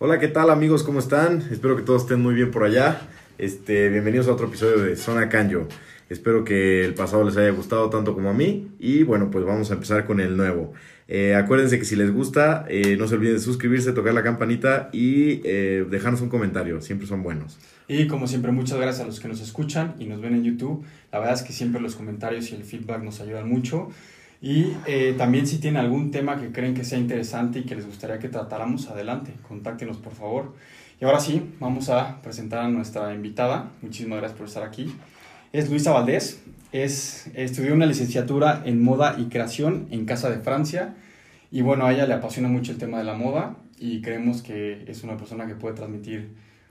Hola, ¿qué tal amigos? ¿Cómo están? Espero que todos estén muy bien por allá. Este, bienvenidos a otro episodio de Zona Canyo. Espero que el pasado les haya gustado tanto como a mí. Y bueno, pues vamos a empezar con el nuevo. Eh, acuérdense que si les gusta, eh, no se olviden de suscribirse, tocar la campanita y eh, dejarnos un comentario. Siempre son buenos. Y como siempre, muchas gracias a los que nos escuchan y nos ven en YouTube. La verdad es que siempre los comentarios y el feedback nos ayudan mucho. Y eh, también si tienen algún tema que creen que sea interesante y que les gustaría que tratáramos, adelante, contáctenos por favor. Y ahora sí, vamos a presentar a nuestra invitada. Muchísimas gracias por estar aquí. Es Luisa Valdés, es, estudió una licenciatura en moda y creación en Casa de Francia. Y bueno, a ella le apasiona mucho el tema de la moda y creemos que es una persona que puede transmitir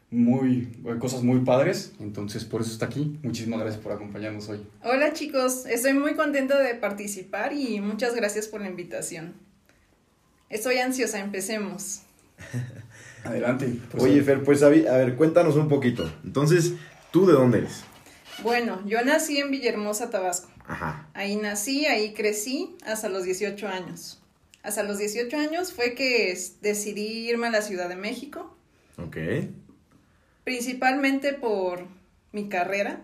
muy, cosas muy padres, entonces por eso está aquí. Muchísimas gracias por acompañarnos hoy. Hola chicos, estoy muy contenta de participar y muchas gracias por la invitación. Estoy ansiosa, empecemos. Adelante. Pues, Oye, Fer, pues a ver, cuéntanos un poquito. Entonces, ¿tú de dónde eres? Bueno, yo nací en Villahermosa, Tabasco. Ajá. Ahí nací, ahí crecí hasta los 18 años. Hasta los 18 años fue que decidí irme a la Ciudad de México. Ok. Principalmente por mi carrera.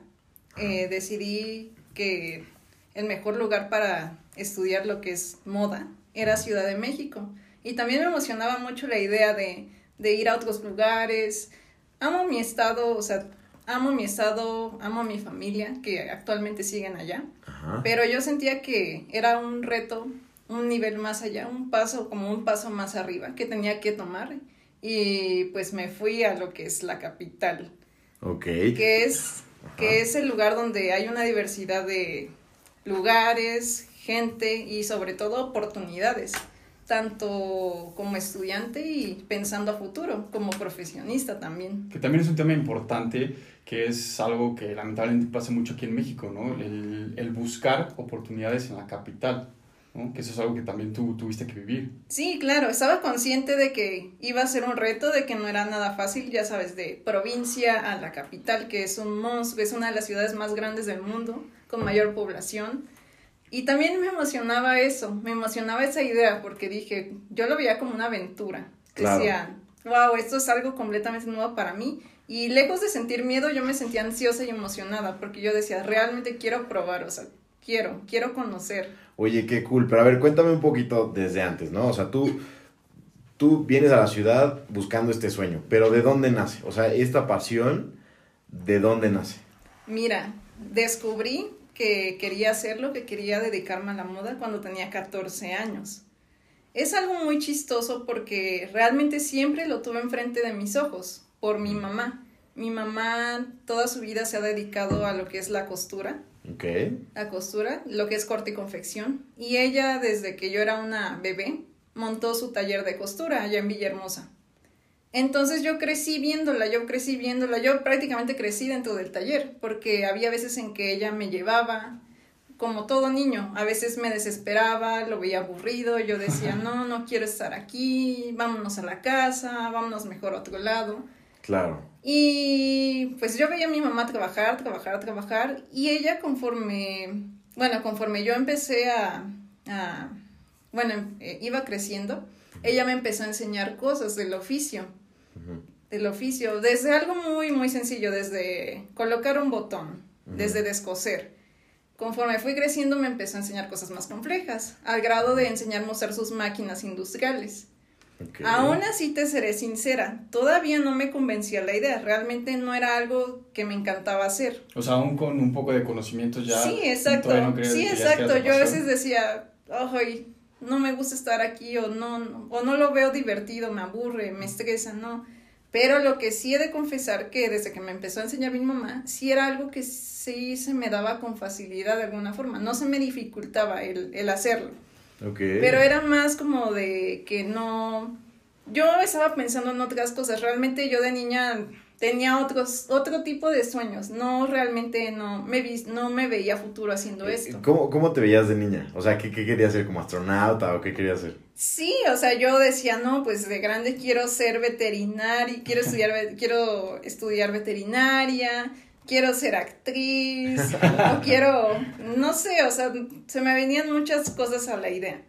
Eh, decidí que el mejor lugar para estudiar lo que es moda era Ciudad de México. Y también me emocionaba mucho la idea de, de ir a otros lugares. Amo mi estado, o sea, amo mi estado, amo a mi familia, que actualmente siguen allá. Pero yo sentía que era un reto, un nivel más allá, un paso, como un paso más arriba que tenía que tomar. Y pues me fui a lo que es la capital. Ok. Que es, que es el lugar donde hay una diversidad de lugares, gente y sobre todo oportunidades tanto como estudiante y pensando a futuro, como profesionista también. Que también es un tema importante, que es algo que lamentablemente pasa mucho aquí en México, ¿no? El, el buscar oportunidades en la capital. ¿No? Que eso es algo que también tú tuviste que vivir. Sí, claro, estaba consciente de que iba a ser un reto, de que no era nada fácil, ya sabes, de provincia a la capital, que es un monstruo, es una de las ciudades más grandes del mundo, con mayor población. Y también me emocionaba eso, me emocionaba esa idea, porque dije, yo lo veía como una aventura. Decía, wow, esto es algo completamente nuevo para mí. Y lejos de sentir miedo, yo me sentía ansiosa y emocionada, porque yo decía, realmente quiero probar, o sea, quiero, quiero conocer. Oye, qué cool, pero a ver, cuéntame un poquito desde antes, ¿no? O sea, tú, tú vienes a la ciudad buscando este sueño, pero ¿de dónde nace? O sea, esta pasión, ¿de dónde nace? Mira, descubrí que quería hacerlo, que quería dedicarme a la moda cuando tenía 14 años. Es algo muy chistoso porque realmente siempre lo tuve enfrente de mis ojos, por mi mamá. Mi mamá toda su vida se ha dedicado a lo que es la costura. Okay. La costura, lo que es corte y confección. Y ella, desde que yo era una bebé, montó su taller de costura allá en Villahermosa. Entonces yo crecí viéndola, yo crecí viéndola, yo prácticamente crecí dentro del taller, porque había veces en que ella me llevaba, como todo niño, a veces me desesperaba, lo veía aburrido, yo decía, no, no quiero estar aquí, vámonos a la casa, vámonos mejor a otro lado. Claro. Y pues yo veía a mi mamá trabajar, trabajar, trabajar, y ella conforme, bueno, conforme yo empecé a, a bueno, eh, iba creciendo, ella me empezó a enseñar cosas del oficio del oficio, desde algo muy, muy sencillo, desde colocar un botón, desde descoser. Conforme fui creciendo me empezó a enseñar cosas más complejas, al grado de enseñarme a usar sus máquinas industriales. Aún así te seré sincera, todavía no me convencía la idea, realmente no era algo que me encantaba hacer. O sea, aún con un poco de conocimiento ya. Sí, exacto. sí, exacto. Yo a veces decía, ay, no me gusta estar aquí o no, o no lo veo divertido, me aburre, me estresa, no. Pero lo que sí he de confesar que desde que me empezó a enseñar mi mamá, sí era algo que sí se me daba con facilidad de alguna forma, no se me dificultaba el, el hacerlo. Okay. Pero era más como de que no... Yo estaba pensando en otras cosas, realmente yo de niña tenía otros, otro tipo de sueños. No, realmente no me, vi, no me veía futuro haciendo Eh, esto. ¿Cómo, ¿Cómo te veías de niña? O sea, ¿qué, qué querías ser como astronauta o qué querías ser? Sí, o sea, yo decía, no, pues de grande quiero ser veterinaria, quiero estudiar, quiero estudiar veterinaria, quiero ser actriz, o quiero, no sé, o sea, se me venían muchas cosas a la idea.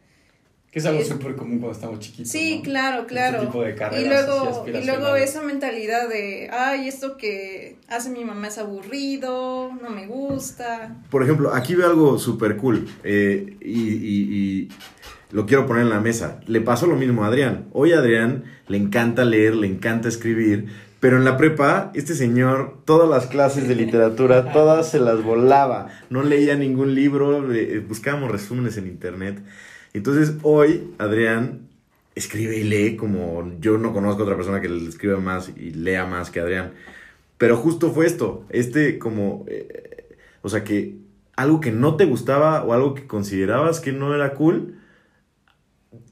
Que es algo Es- súper común cuando estamos chiquitos. Sí, ¿no? claro, claro. Este tipo de carreras y luego, y luego esa mentalidad de, ay, esto que hace mi mamá es aburrido, no me gusta. Por ejemplo, aquí veo algo súper cool eh, y, y- y lo quiero poner en la mesa. Le pasó lo mismo a Adrián. Hoy a Adrián le encanta leer, le encanta escribir, pero en la prepa este señor todas las clases de literatura, todas se las volaba. No leía ningún libro, eh, buscábamos resúmenes en internet. Entonces hoy Adrián escribe y lee como yo no conozco a otra persona que le escriba más y lea más que Adrián. Pero justo fue esto, este como, eh, o sea que algo que no te gustaba o algo que considerabas que no era cool,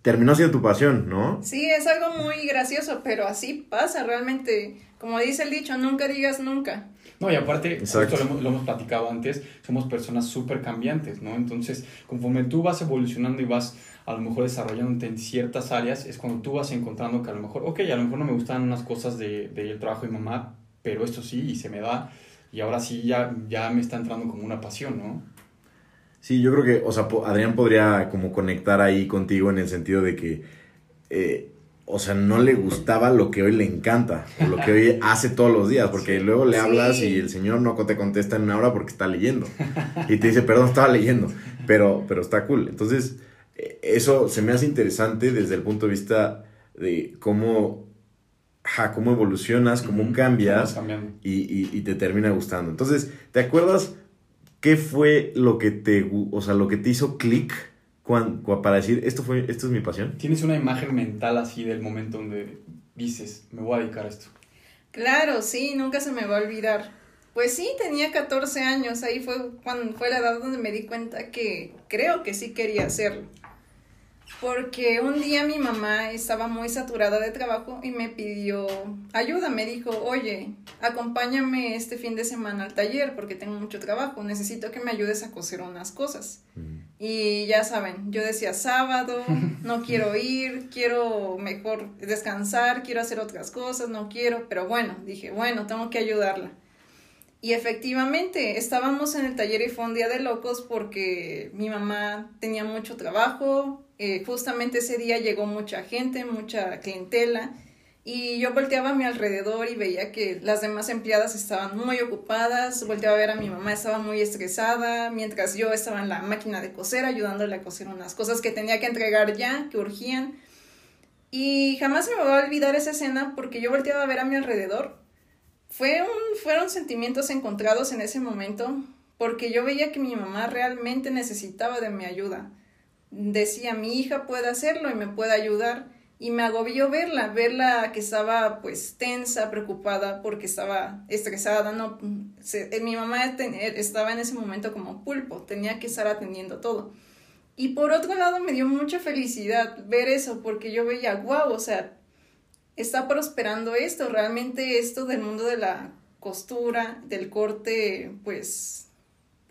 terminó siendo tu pasión, ¿no? Sí, es algo muy gracioso, pero así pasa realmente. Como dice el dicho, nunca digas nunca. No, y aparte, Exacto. justo lo, hemos- lo hemos platicado antes, somos personas súper cambiantes, ¿no? Entonces, conforme tú vas evolucionando y vas a lo mejor desarrollándote en ciertas áreas, es cuando tú vas encontrando que a lo mejor, ok, a lo mejor no me gustan unas cosas del de, del trabajo de mamá, pero esto sí, y se me da, y ahora sí ya, ya me está entrando como una pasión, ¿no? Sí, yo creo que, o sea, Adrián podría como conectar ahí contigo en el sentido de que, eh, o sea, no le gustaba lo que hoy le encanta, o lo que hoy hace todos los días, porque Sí. luego le Sí. hablas y el señor no te contesta en una hora porque está leyendo. Y te dice, perdón, estaba leyendo, pero, pero está cool. Entonces, eh, eso se me hace interesante desde el punto de vista de cómo, ja, cómo evolucionas, cómo cambias y- y te termina gustando. Entonces, ¿te acuerdas qué fue lo que te, o sea, lo que te hizo clic para decir esto fue, esto es mi pasión? Tienes una imagen mental así del momento donde dices, me voy a dedicar a esto. Claro, sí, nunca se me va a olvidar. Pues sí, tenía 14 años, ahí fue cuando fue la edad donde me di cuenta que creo que sí quería hacerlo. Porque un día mi mamá estaba muy saturada de trabajo y me pidió ayuda, me dijo, oye, acompáñame este fin de semana al taller porque tengo mucho trabajo, necesito que me ayudes a coser unas cosas. Y ya saben, yo decía sábado, no quiero ir, quiero mejor descansar, quiero hacer otras cosas, no quiero, pero bueno, dije, bueno, tengo que ayudarla. Y efectivamente, estábamos en el taller y fue un día de locos porque mi mamá tenía mucho trabajo, eh, justamente ese día llegó mucha gente, mucha clientela, y yo volteaba a mi alrededor y veía que las demás empleadas estaban muy ocupadas, volteaba a ver a mi mamá, estaba muy estresada, mientras yo estaba en la máquina de coser ayudándole a coser unas cosas que tenía que entregar ya, que urgían. Y jamás me va a olvidar esa escena porque yo volteaba a ver a mi alrededor. Fue un, fueron sentimientos encontrados en ese momento porque yo veía que mi mamá realmente necesitaba de mi ayuda. Decía, mi hija puede hacerlo y me puede ayudar. Y me agobió verla, verla que estaba pues tensa, preocupada porque estaba estresada, no, se- eh, mi mamá eh, estaba en ese momento como pulpo, tenía que estar atendiendo todo. Y por otro lado me dio mucha felicidad ver eso porque yo veía, wow, o sea, está prosperando esto, realmente esto del mundo de la costura, del corte, pues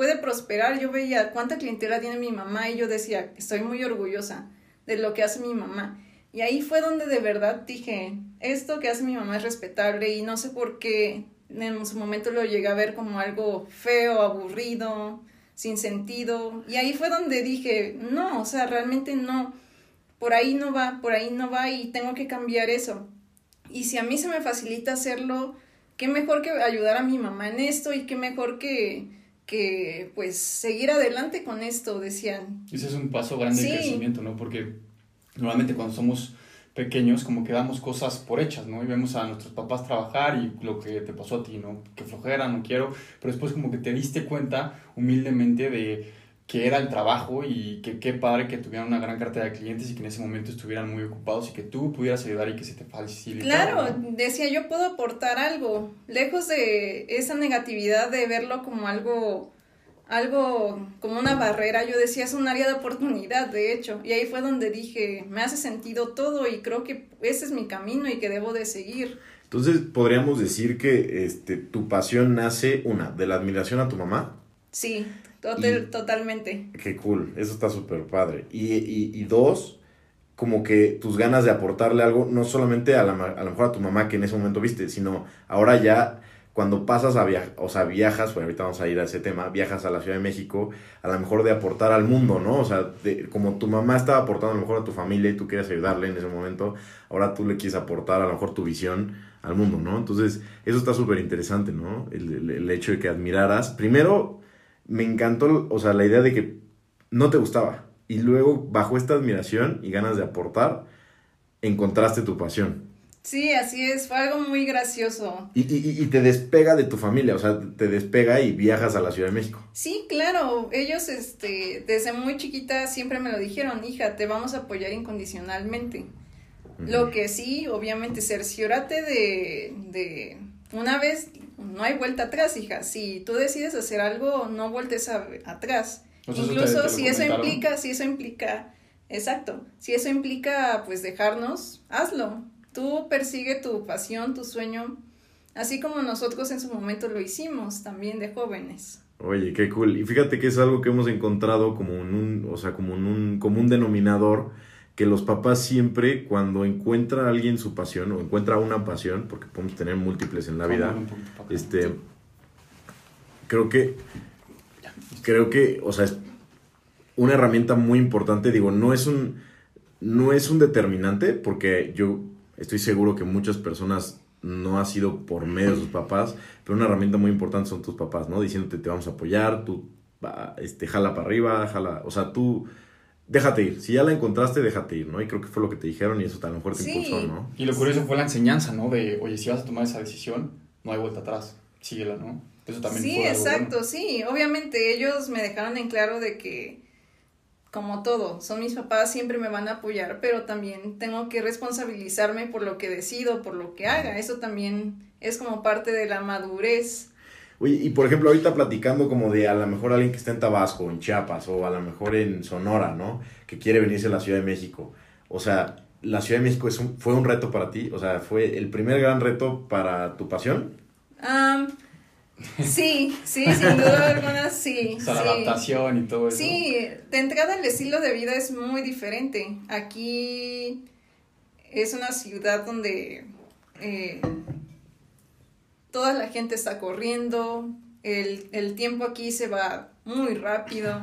puede prosperar. Yo veía cuánta clientela tiene mi mamá y yo decía, estoy muy orgullosa de lo que hace mi mamá. Y ahí fue donde de verdad dije, esto que hace mi mamá es respetable y no sé por qué en su momento lo llegué a ver como algo feo, aburrido, sin sentido. Y ahí fue donde dije, no, o sea, realmente no, por ahí no va, por ahí no va y tengo que cambiar eso. Y si a mí se me facilita hacerlo, qué mejor que ayudar a mi mamá en esto y qué mejor que, que pues seguir adelante con esto, decían. Ese es un paso grande Sí. de crecimiento, ¿no? Porque normalmente cuando somos pequeños como que damos cosas por hechas, ¿no? Y vemos a nuestros papás trabajar y lo que te pasó a ti, ¿no? Que flojera, no quiero, pero después como que te diste cuenta humildemente de que era el trabajo y que qué padre que tuvieran una gran cartera de clientes y que en ese momento estuvieran muy ocupados y que tú pudieras ayudar y que se te facilitara. Claro, ¿no? decía yo puedo aportar algo, lejos de esa negatividad de verlo como algo, algo como una barrera, yo decía es un área de oportunidad, de hecho, y ahí fue donde dije, me hace sentido todo y creo que ese es mi camino y que debo de seguir. Entonces, podríamos decir que este, tu pasión nace, una, de la admiración a tu mamá. Sí, total- Y- totalmente. Qué cool, eso está súper padre. Y, y, y dos, como que tus ganas de aportarle algo, no solamente a, la, a lo mejor a tu mamá que en ese momento viste, sino ahora ya cuando pasas a viajar, o sea, viajas, bueno, ahorita vamos a ir a ese tema, viajas a la Ciudad de México, a lo mejor de aportar al mundo, ¿no? O sea, de, como tu mamá estaba aportando a lo mejor a tu familia y tú quieres ayudarle en ese momento, ahora tú le quieres aportar a lo mejor tu visión al mundo, ¿no? Entonces, eso está súper interesante, ¿no? El, el, el hecho de que admiraras. Primero, me encantó, o sea, la idea de que no te gustaba. Y luego, bajo esta admiración y ganas de aportar, encontraste tu pasión. Sí, así es, fue algo muy gracioso. Y, y, y, te despega de tu familia, o sea, te despega y viajas a la Ciudad de México. Sí, claro, ellos este, desde muy chiquita siempre me lo dijeron, hija, te vamos a apoyar incondicionalmente. Lo que sí, obviamente, cerciórate de, de, una vez, no hay vuelta atrás, hija, si tú decides hacer algo, no vueltes a, atrás. Incluso te, te si eso implica, si eso implica, exacto, si eso implica pues dejarnos, hazlo Tú persigue tu pasión, tu sueño, así como nosotros en su momento lo hicimos también de jóvenes. Oye, qué cool. Y fíjate que es algo que hemos encontrado como en un, o sea, como en un común denominador que los papás siempre cuando encuentra a alguien su pasión o encuentra una pasión, porque podemos tener múltiples en la vida, este creo que creo que, o sea, es una herramienta muy importante, digo, no es un no es un determinante porque yo estoy seguro que muchas personas no ha sido por medio de sus papás, pero una herramienta muy importante son tus papás, ¿no? Diciéndote te vamos a apoyar, tú este, jala para arriba, jala, o sea, tú déjate ir. Si ya la encontraste, déjate ir, ¿no? Y creo que fue lo que te dijeron y eso a lo mejor te sí. impulsó, ¿no? Y lo curioso fue la enseñanza, ¿no? De, oye, si vas a tomar esa decisión, no hay vuelta atrás, síguela, ¿no? Eso también sí, fue exacto, bueno. sí. Obviamente ellos me dejaron en claro de que como todo, son mis papás, siempre me van a apoyar, pero también tengo que responsabilizarme por lo que decido, por lo que haga. Eso también es como parte de la madurez. Oye, y por ejemplo, ahorita platicando como de a lo mejor alguien que está en Tabasco, en Chiapas, o a lo mejor en Sonora, ¿no? Que quiere venirse a la Ciudad de México. O sea, ¿la Ciudad de México es un, fue un reto para ti? O sea, ¿fue el primer gran reto para tu pasión? Um, Sí, sí, sin duda alguna sí. O sea, sí. la adaptación y todo eso. Sí, de entrada el estilo de vida es muy diferente. Aquí es una ciudad donde eh, toda la gente está corriendo, el, el tiempo aquí se va muy rápido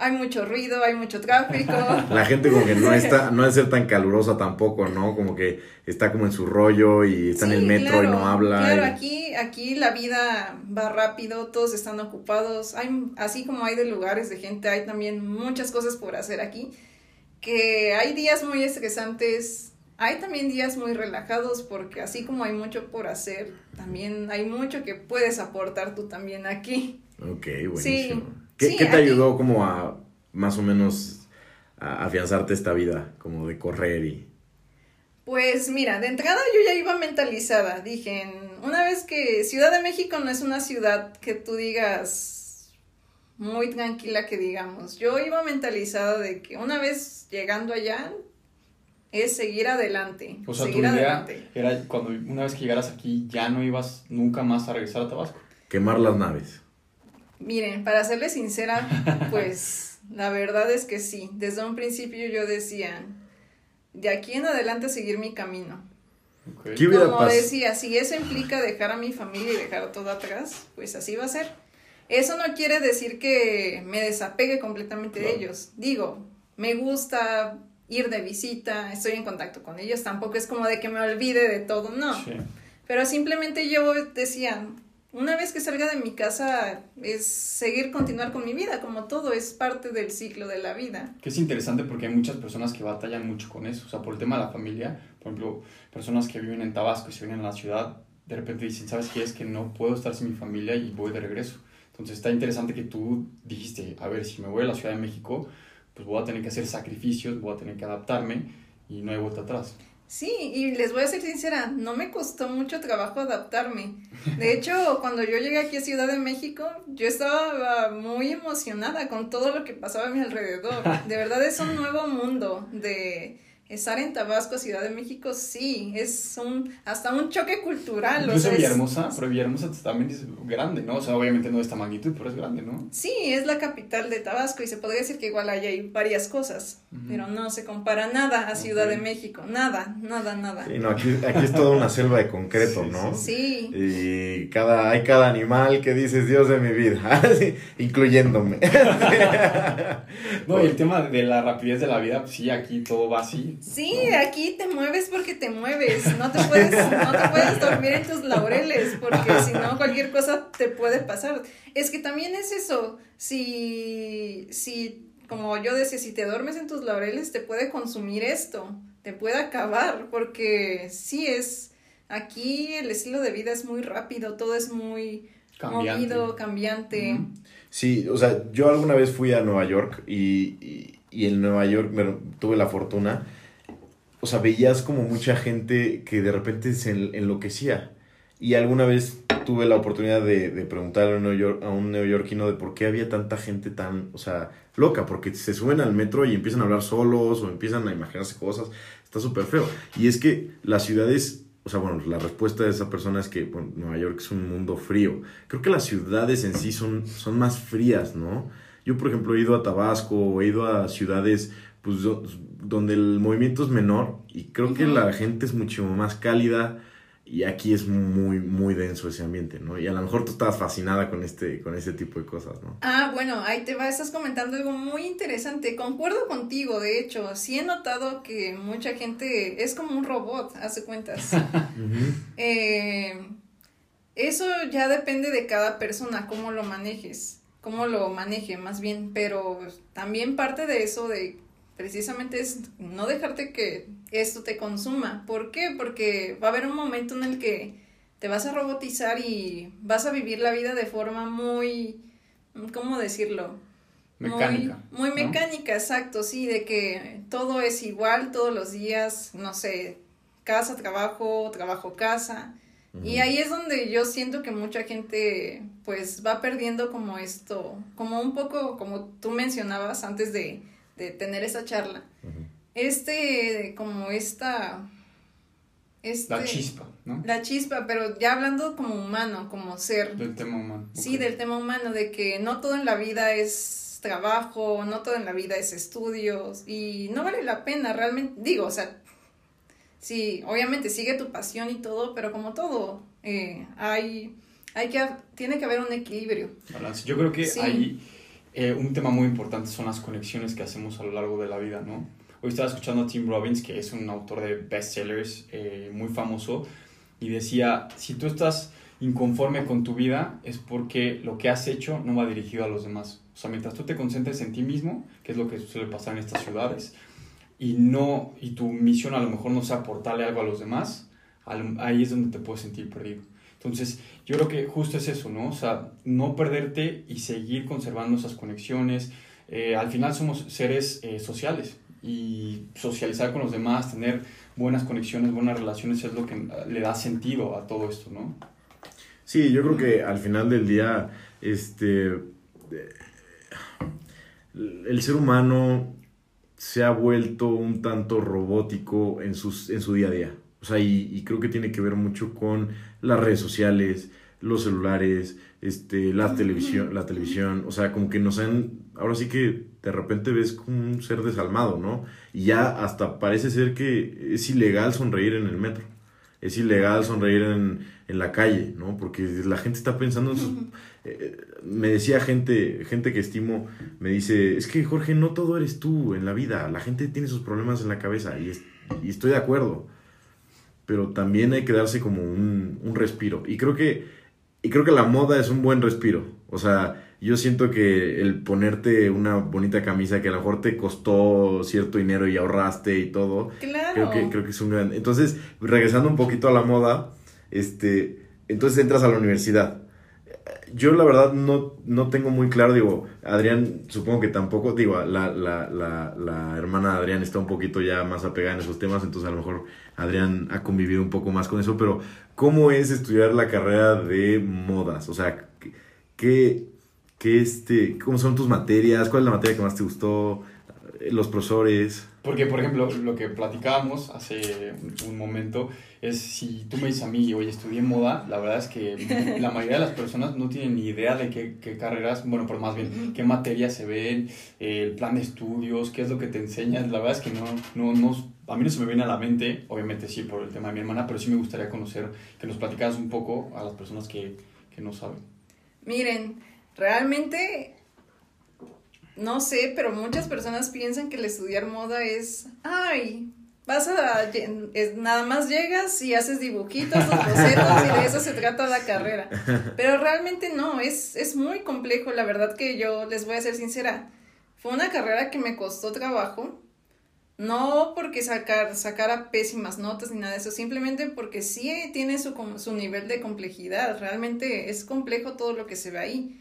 hay mucho ruido, hay mucho tráfico. La gente como que no está, no es ser tan calurosa tampoco, ¿no? Como que está como en su rollo y está sí, en el metro claro, y no habla. Claro, y... aquí, aquí la vida va rápido, todos están ocupados. Hay, así como hay de lugares de gente, hay también muchas cosas por hacer aquí. Que hay días muy estresantes, hay también días muy relajados, porque así como hay mucho por hacer, también hay mucho que puedes aportar tú también aquí. Ok, buenísimo. Sí. ¿Qué, sí, ¿qué te ayudó como a más o menos a afianzarte esta vida, como de correr y... Pues mira, de entrada yo ya iba mentalizada, dije, una vez que Ciudad de México no es una ciudad que tú digas muy tranquila que digamos, yo iba mentalizada de que una vez llegando allá es seguir adelante. O sea, seguir tu idea era cuando una vez que llegaras aquí ya no ibas nunca más a regresar a Tabasco. Quemar las naves. Miren, para serles sincera, pues la verdad es que sí. Desde un principio yo decía, de aquí en adelante seguir mi camino. Okay. ¿Qué hubiera Como decía, si eso implica dejar a mi familia y dejar todo atrás, pues así va a ser. Eso no quiere decir que me desapegue completamente claro. de ellos. Digo, me gusta ir de visita, estoy en contacto con ellos, tampoco es como de que me olvide de todo, no. Sí. Pero simplemente yo decía, una vez que salga de mi casa es seguir, continuar con mi vida, como todo, es parte del ciclo de la vida. Que es interesante porque hay muchas personas que batallan mucho con eso, o sea, por el tema de la familia, por ejemplo, personas que viven en Tabasco y se vienen a la ciudad, de repente dicen, ¿sabes qué? Es que no puedo estar sin mi familia y voy de regreso. Entonces está interesante que tú dijiste, a ver, si me voy a la Ciudad de México, pues voy a tener que hacer sacrificios, voy a tener que adaptarme y no hay vuelta atrás. Sí, y les voy a ser sincera, no me costó mucho trabajo adaptarme. De hecho, cuando yo llegué aquí a Ciudad de México, yo estaba muy emocionada con todo lo que pasaba a mi alrededor. De verdad es un nuevo mundo de estar en Tabasco, Ciudad de México, sí, es un, hasta un choque cultural. Incluso o sea, es- Villahermosa, pero Villahermosa también es grande, ¿no? O sea, obviamente no de esta magnitud, pero es grande, ¿no? Sí, es la capital de Tabasco y se podría decir que igual ahí hay varias cosas, pero no se compara nada a Ciudad de México, nada, nada, nada. Sí, no, aquí, aquí es toda una selva de concreto, Sí, ¿no? Sí, Y cada, hay cada animal que dices, Dios de mi vida, incluyéndome. No, y el tema de la rapidez de la vida, pues sí, aquí todo va así. Sí, aquí te mueves porque te mueves, no te puedes, no te puedes dormir en tus laureles porque si no cualquier cosa te puede pasar. Es que también es eso, si, si, como yo decía, si te duermes en tus laureles te puede consumir esto, te puede acabar porque sí es, aquí el estilo de vida es muy rápido, todo es muy Cambiante. movido, cambiante. Sí, o sea, yo alguna vez fui a Nueva York y, y, y en Nueva York me- tuve la fortuna, o sea, veías como mucha gente que de repente se en- enloquecía. Y alguna vez tuve la oportunidad de, de preguntarle a un, neoyor- a un neoyorquino de por qué había tanta gente tan, o sea, loca, porque se suben al metro y empiezan a hablar solos o empiezan a imaginarse cosas. Está súper feo. Y es que las ciudades, o sea, bueno, la respuesta de esa persona es que Nueva York es un mundo frío. Creo que las ciudades en sí son, son más frías, ¿no? Yo, por ejemplo, he ido a Tabasco he ido a ciudades pues, donde el movimiento es menor y creo que la gente es mucho más cálida y aquí es muy, muy denso ese ambiente, ¿no? Y a lo mejor tú estabas fascinada con este, con este tipo de cosas, ¿no? Ah, bueno, ahí te va, estás comentando algo muy interesante. Concuerdo contigo, de hecho, sí he notado que mucha gente es como un robot, hace cuentas. Eh, eso ya depende de cada persona, cómo lo manejes, cómo lo maneje más bien, pero también parte de eso de precisamente es no dejarte que esto te consuma. ¿Por qué? Porque va a haber un momento en el que te vas a robotizar y vas a vivir la vida de forma muy, ¿cómo decirlo? Mecánica. Muy, muy ¿no? mecánica, exacto, sí, de que todo es igual todos los días, no sé, casa, trabajo, trabajo, casa. Y ahí es donde yo siento que mucha gente pues va perdiendo como esto, como un poco como tú mencionabas antes de, de tener esa charla. Este, como esta... Este, La chispa, ¿no? La chispa, pero ya hablando como humano, como ser. Del tema humano. Sí, del tema humano, de que no todo en la vida es trabajo, no todo en la vida es estudios y no vale la pena realmente, digo, o sea, sí, obviamente sigue tu pasión y todo, pero como todo, eh, hay, hay que, tiene que haber un equilibrio. Balance. Yo creo que Sí. hay eh, un tema muy importante son las conexiones que hacemos a lo largo de la vida, ¿no? Hoy estaba escuchando a Tim Robbins, que es un autor de bestsellers eh, muy famoso, y decía, si tú estás inconforme con tu vida es porque lo que has hecho no va dirigido a los demás. O sea, mientras tú te concentres en ti mismo, que es lo que suele pasar en estas ciudades, y no y tu misión a lo mejor no sea aportarle algo a los demás, ahí es donde te puedes sentir perdido. Entonces, yo creo que justo es eso, ¿no? O sea, no perderte y seguir conservando esas conexiones. Eh, al final somos seres eh, sociales y socializar con los demás, tener buenas conexiones, buenas relaciones es lo que eh, le da sentido a todo esto, ¿no? Sí, yo creo que al final del día, este, el ser humano se ha vuelto un tanto robótico en, sus, en su día a día. O sea, y, y creo que tiene que ver mucho con las redes sociales, los celulares, este, la televisión, la televisión. O sea, como que nos han, ahora sí que de repente ves como un ser desalmado, ¿no? Y ya hasta parece ser que es ilegal sonreír en el metro. Es ilegal sonreír en, en la calle, ¿no? Porque la gente está pensando en sus... eh, me decía gente, gente que estimo, me dice, es que Jorge, no todo eres tú en la vida, la gente tiene sus problemas en la cabeza y, es- y estoy de acuerdo, pero también hay que darse como un, un respiro. Y creo que, y creo que la moda es un buen respiro. O sea, yo siento que el ponerte una bonita camisa que a lo mejor te costó cierto dinero y ahorraste y todo, Claro. Creo que, creo que es un gran... Entonces, regresando un poquito a la moda, este, entonces entras a la universidad. Yo la verdad no, no tengo muy claro, digo, Adrián supongo que tampoco, digo, la, la, la, la hermana de Adrián está un poquito ya más apegada en esos temas, entonces a lo mejor Adrián ha convivido un poco más con eso, pero ¿cómo es estudiar la carrera de modas? O sea, ¿qué, qué este, cómo son tus materias? ¿Cuál es la materia que más te gustó? Los profesores. Porque, por ejemplo, lo que platicábamos hace un momento es si tú me dices a mí, oye, estudié moda, la verdad es que la mayoría de las personas no tienen ni idea de qué, qué carreras, bueno, pero más bien, qué materias se ven, el plan de estudios, qué es lo que te enseñan. La verdad es que no, no, no, a mí no se me viene a la mente, obviamente sí por el tema de mi hermana, pero sí me gustaría conocer, que nos platicaras un poco a las personas que, que no saben. Miren, realmente no sé, pero muchas personas piensan que el estudiar moda es, ay, vas a, nada más llegas y haces dibujitos bocetos y de eso se trata la carrera. Pero realmente no, es, es muy complejo, la verdad que yo les voy a ser sincera. Fue una carrera que me costó trabajo, no porque sacar, sacara pésimas notas ni nada de eso, simplemente porque sí tiene su, su nivel de complejidad, realmente es complejo todo lo que se ve ahí.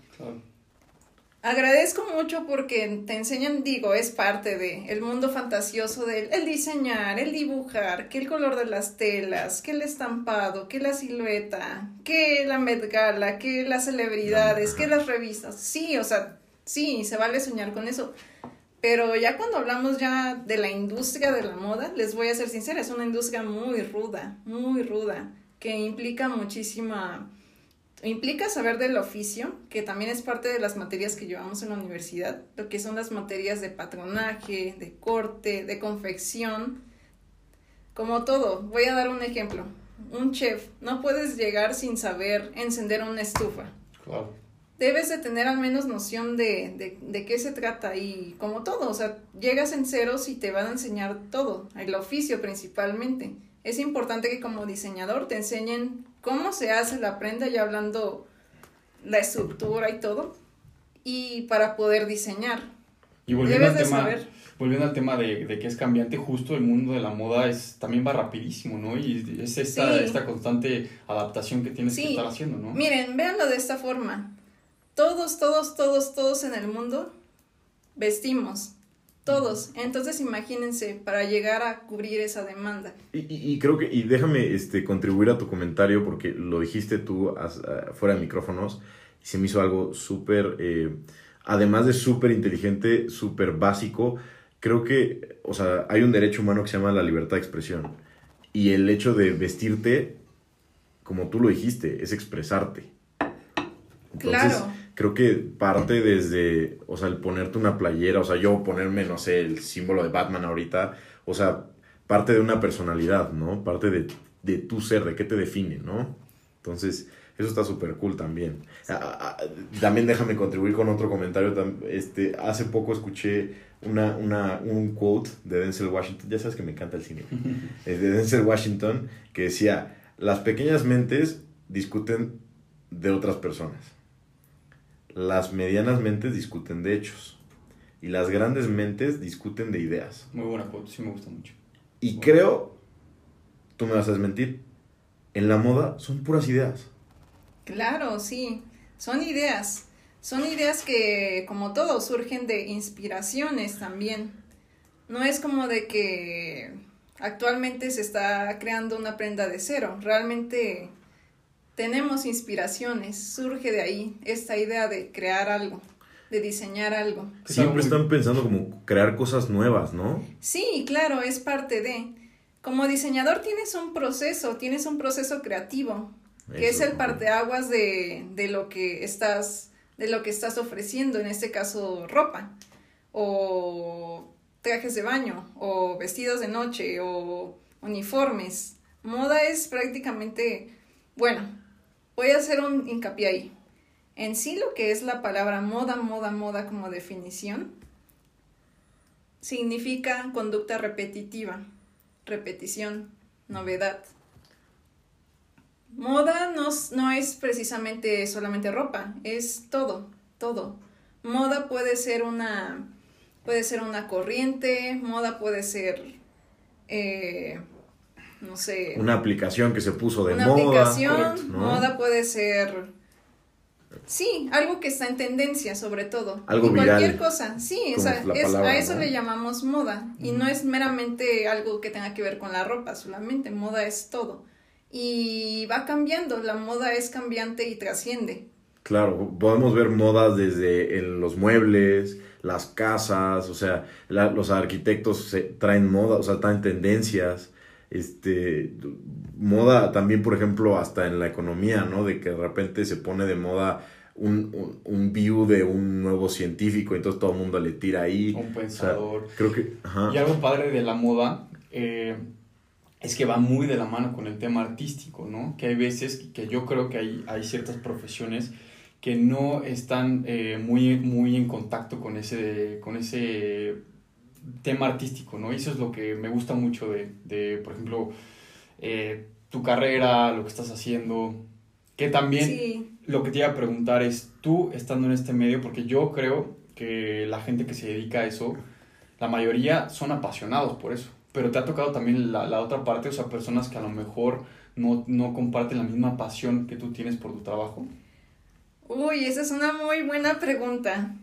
Agradezco mucho porque te enseñan, digo, es parte de el mundo fantasioso del el diseñar, el dibujar, que el color de las telas, que el estampado, que la silueta, que la Met Gala, que las celebridades, que las revistas. Sí, o sea, sí, se vale soñar con eso. Pero ya cuando hablamos ya de la industria de la moda, les voy a ser sincera, es una industria muy ruda, muy ruda, que implica muchísima implica saber del oficio, que también es parte de las materias que llevamos en la universidad, lo que son las materias de patronaje, de corte, de confección, como todo. Voy a dar un ejemplo. Un chef, no puedes llegar sin saber encender una estufa. Claro. Debes de tener al menos noción de, de, de qué se trata y como todo, o sea, llegas en ceros y te van a enseñar todo, el oficio principalmente. Es importante que como diseñador te enseñen cómo se hace la prenda, ya hablando la estructura y todo, y para poder diseñar. Y volviendo al tema, volviendo al tema de, que es cambiante, justo el mundo de la moda es también va rapidísimo, ¿no? Y es esta, esta constante adaptación que tienes que estar haciendo, ¿no? Miren, véanlo de esta forma. Todos, todos, todos, todos en el mundo vestimos todos. Entonces imagínense para llegar a cubrir esa demanda. Y, y, creo que, y déjame este, contribuir a tu comentario porque lo dijiste tú fuera de micrófonos y se me hizo algo súper, eh, además de súper inteligente, súper básico. Creo que, o sea, hay un derecho humano que se llama la libertad de expresión. Y el hecho de vestirte, como tú lo dijiste, es expresarte. claro creo que parte desde, o sea, el ponerte una playera, o sea, yo ponerme, no sé, el símbolo de Batman ahorita, o sea, parte de una personalidad, ¿no? Parte de, de tu ser, de qué te define, ¿no? Entonces, eso está súper cool también. También déjame contribuir con otro comentario. Este, hace poco escuché una, una, un quote de Denzel Washington. Ya sabes que me encanta el cine. de Denzel Washington que decía, las pequeñas mentes discuten de otras personas las medianas mentes discuten de hechos y las grandes mentes discuten de ideas. Muy buena foto, sí me gusta mucho. Y creo, tú me vas a desmentir, en la moda son puras ideas. Claro, sí, son ideas. Son ideas que, como todo, surgen de inspiraciones también. No es como de que actualmente se está creando una prenda de cero. Realmente tenemos inspiraciones, surge de ahí esta idea de crear algo, de diseñar algo. Siempre están pensando como crear cosas nuevas, ¿no? Sí, claro, es parte de. Como diseñador tienes un proceso, tienes un proceso creativo, que es el parteaguas de, de lo que estás, de lo que estás ofreciendo, en este caso ropa, o trajes de baño, o vestidos de noche, o uniformes. Moda es prácticamente, bueno, Voy a hacer un hincapié ahí. En sí lo que es la palabra moda, moda, moda como definición, significa conducta repetitiva, repetición, novedad. Moda no, es precisamente solamente ropa, es todo, todo. Moda puede ser una, puede ser una corriente, moda puede ser eh, no sé. Una aplicación que se puso de moda. Una aplicación, moda puede ser. Sí, algo que está en tendencia, sobre todo. Algo y cualquier cosa, sí, a eso le llamamos moda. Y no es meramente algo que tenga que ver con la ropa, solamente moda es todo. Y va cambiando, la moda es cambiante y trasciende. Claro, podemos ver modas desde en los muebles, las casas, o sea, los arquitectos se, traen moda, o sea, traen tendencias, este, moda también, por ejemplo, hasta en la economía, ¿no? De que de repente se pone de moda un, un, view de un nuevo científico, entonces todo el mundo le tira ahí. Un pensador. creo que... Y algo padre de la moda eh, es que va muy de la mano con el tema artístico, ¿no? Que hay veces que yo creo que hay, hay ciertas profesiones que no están eh, muy, muy en contacto con ese, con ese tema artístico, ¿no? Y eso es lo que me gusta mucho de, de por ejemplo, eh, tu carrera, lo que estás haciendo, que también lo que te iba a preguntar es, tú estando en este medio, porque yo creo que la gente que se dedica a eso, la mayoría son apasionados por eso, pero te ha tocado también la, la otra parte, o sea, personas que a lo mejor no, no comparten la misma pasión que tú tienes por tu trabajo. Uy, esa es una muy buena pregunta.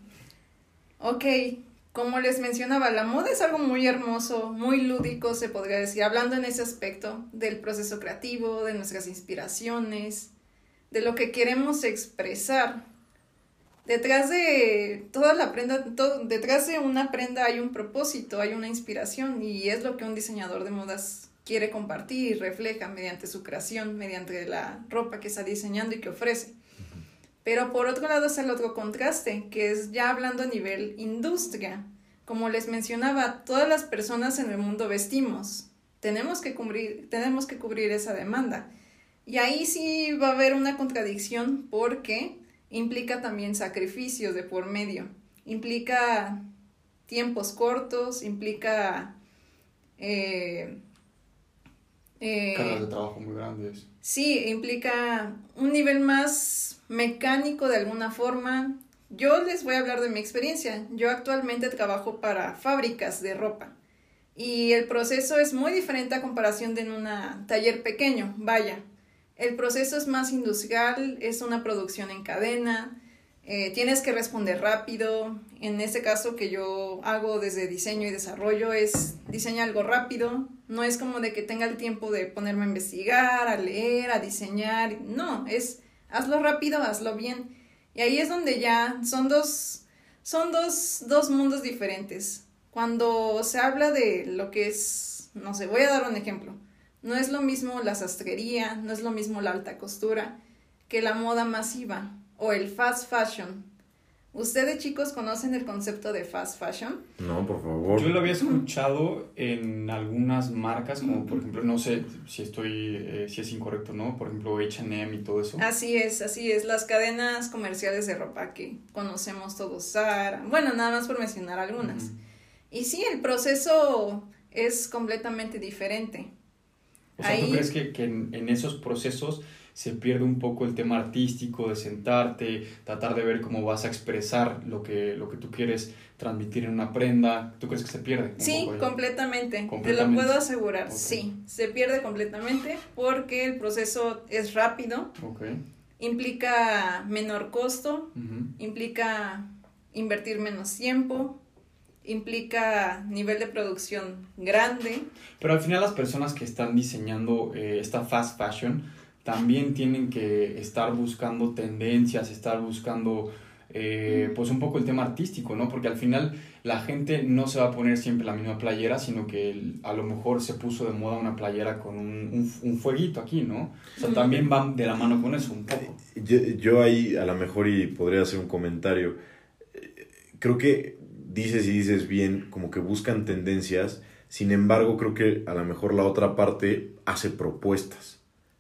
Ok, como les mencionaba, la moda es algo muy hermoso, muy lúdico, se podría decir, hablando en ese aspecto del proceso creativo, de nuestras inspiraciones, de lo que queremos expresar. Detrás de toda la prenda, detrás de una prenda hay un propósito, hay una inspiración y es lo que un diseñador de modas quiere compartir y refleja mediante su creación, mediante la ropa que está diseñando y que ofrece. Pero por otro lado está el otro contraste, que es ya hablando a nivel industria. Como les mencionaba, todas las personas en el mundo vestimos. Tenemos que cubrir, tenemos que cubrir esa demanda. Y ahí sí va a haber una contradicción porque implica también sacrificios de por medio, implica tiempos cortos, implica... Eh, eh, Cargas de trabajo muy grandes. Sí, implica un nivel más mecánico de alguna forma. Yo les voy a hablar de mi experiencia. Yo actualmente trabajo para fábricas de ropa y el proceso es muy diferente a comparación de en un taller pequeño. Vaya, el proceso es más industrial, es una producción en cadena, eh, tienes que responder rápido. En este caso que yo hago desde diseño y desarrollo es diseña algo rápido. No es como de que tenga el tiempo de ponerme a investigar, a leer, a diseñar. No, es hazlo rápido, hazlo bien. Y ahí es donde ya son dos, son dos, dos mundos diferentes. Cuando se habla de lo que es, no sé, voy a dar un ejemplo. No es lo mismo la sastrería, no es lo mismo la alta costura que la moda masiva o el fast fashion. ¿Ustedes chicos conocen el concepto de fast fashion? No, por favor. Yo lo había escuchado en algunas marcas, como por ejemplo, no sé si estoy, eh, si es incorrecto, ¿no? Por ejemplo, H&M y todo eso. Así es, así es. Las cadenas comerciales de ropa que conocemos todos, Zara. Bueno, nada más por mencionar algunas. Y sí, el proceso es completamente diferente. O sea, ¿tú crees que, que en, en, esos procesos se pierde un poco el tema artístico de sentarte, tratar de ver cómo vas a expresar lo que, lo que tú quieres transmitir en una prenda? ¿Tú crees que se pierde? Sí, completamente. Te lo puedo asegurar. Sí, se pierde completamente porque el proceso es rápido. Okay. Implica menor costo, implica invertir menos tiempo, implica nivel de producción grande. Pero al final las personas que están diseñando eh, esta fast fashion también tienen que estar buscando tendencias, estar buscando eh, pues un poco el tema artístico, ¿no? Porque al final la gente no se va a poner siempre la misma playera, sino que a lo mejor se puso de moda una playera con un, un, fueguito aquí, ¿no? O sea, también va de la mano con eso un poco. Yo, yo ahí a lo mejor y podría hacer un comentario. Creo que dices y dices bien, como que buscan tendencias, sin embargo creo que a lo mejor la otra parte hace propuestas.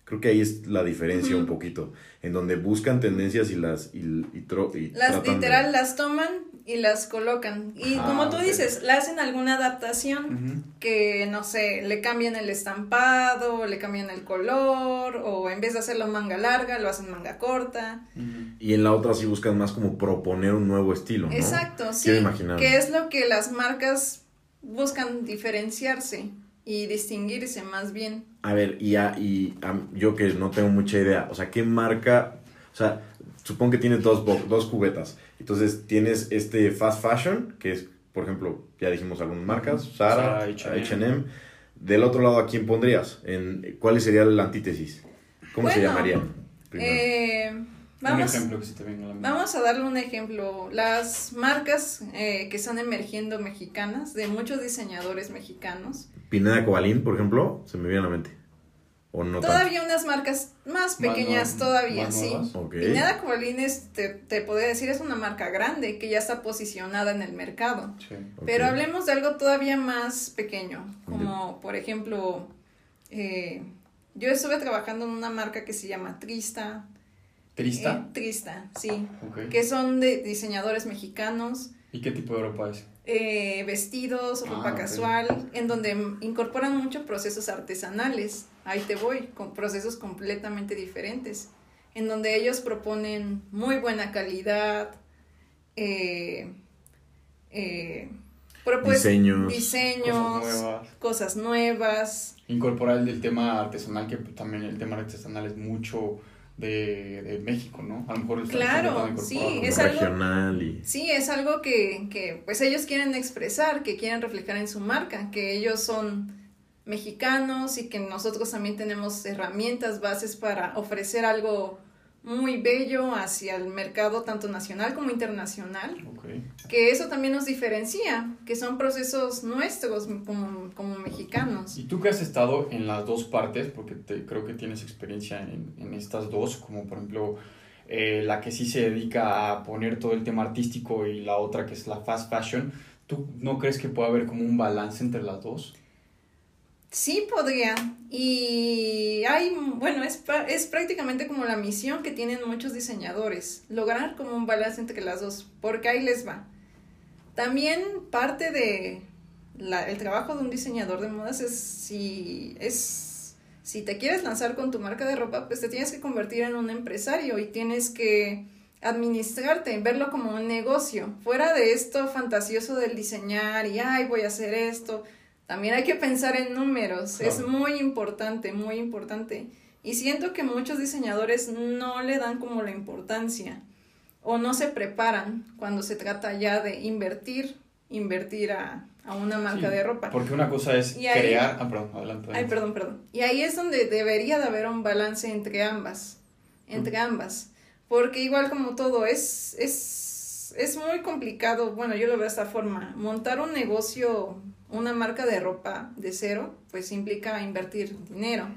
Creo que ahí es la diferencia un poquito, en donde buscan tendencias y las... Y, y, las literal las toman y las colocan. Y como tú dices, le hacen alguna adaptación que, no sé, le cambian el estampado, le cambian el color, o en vez de hacerlo manga larga, lo hacen manga corta. Y en la otra sí buscan más como proponer un nuevo estilo. ¿no? Exacto, sí. Que es lo que las marcas buscan diferenciarse y distinguirse más bien. A ver, y, y yo que no tengo mucha idea, o sea, ¿qué marca? O sea, supongo que tienes dos, dos cubetas. Entonces tienes este fast fashion, que es, por ejemplo, ya dijimos algunas marcas, Zara, H&M. Del otro lado, ¿a quién pondrías? En, ¿Cuál sería la antítesis? ¿Cómo se llamaría? Eh, Vamos, un ejemplo que se te venga a la mente. Vamos a darle un ejemplo. Las marcas eh, que están emergiendo mexicanas, de muchos diseñadores mexicanos. Pineda Cobalín, por ejemplo, se me viene a la mente. ¿O no tanto? Todavía unas marcas más pequeñas, todavía, más sí. nuevas. Ok. Pineda Cobalín, es, te, te podría decir, es una marca grande que ya está posicionada en el mercado. Sí. Pero hablemos de algo todavía más pequeño, como por ejemplo, eh, yo estuve trabajando en una marca que se llama Trista. ¿Trista? eh, Trista, sí. Que son de diseñadores mexicanos, ¿Y qué tipo de ropa es? eh, vestidos, Ah, ropa casual, en donde incorporan mucho procesos artesanales. Ahí te voy, con procesos completamente diferentes, en donde ellos proponen muy buena calidad, eh, eh, Diseños. diseños, Cosas nuevas. cosas nuevas. Incorporar el, el tema artesanal, que también el tema artesanal es mucho de, de México, ¿no? A lo mejor están Claro, sí, es algo- regional y... Sí, es algo que, que pues ellos quieren expresar, que quieren reflejar en su marca, que ellos son mexicanos y que nosotros también tenemos herramientas, bases para ofrecer algo muy bello hacia el mercado tanto nacional como internacional, Ok. que eso también nos diferencia, que son procesos nuestros como, como mexicanos. Y tú que has estado en las dos partes, porque te, creo que tienes experiencia en, en estas dos, como por ejemplo eh, la que sí se dedica a poner todo el tema artístico y la otra que es la fast fashion, ¿tú no crees que puede haber como un balance entre las dos? Sí podría. Y hay, bueno, es, es prácticamente como la misión que tienen muchos diseñadores, lograr como un balance entre las dos, porque ahí les va. También parte de la- el trabajo de un diseñador de modas es si es si te quieres lanzar con tu marca de ropa, pues te tienes que convertir en un empresario y tienes que administrarte, verlo como un negocio. Fuera de esto fantasioso del diseñar y ay, voy a hacer esto, también hay que pensar en números, Claro. es muy importante, muy importante. Y siento que muchos diseñadores no le dan como la importancia o no se preparan cuando se trata ya de invertir, invertir a, a una marca Sí, de ropa. Porque una cosa es Y ahí- crear... Ah, perdón, adelante. Ay, perdón, perdón. Y ahí es donde debería de haber un balance entre ambas, entre ambas. Porque igual como todo, es, es, es muy complicado, bueno, yo lo veo de esta forma, montar un negocio, una marca de ropa de cero, pues implica invertir dinero.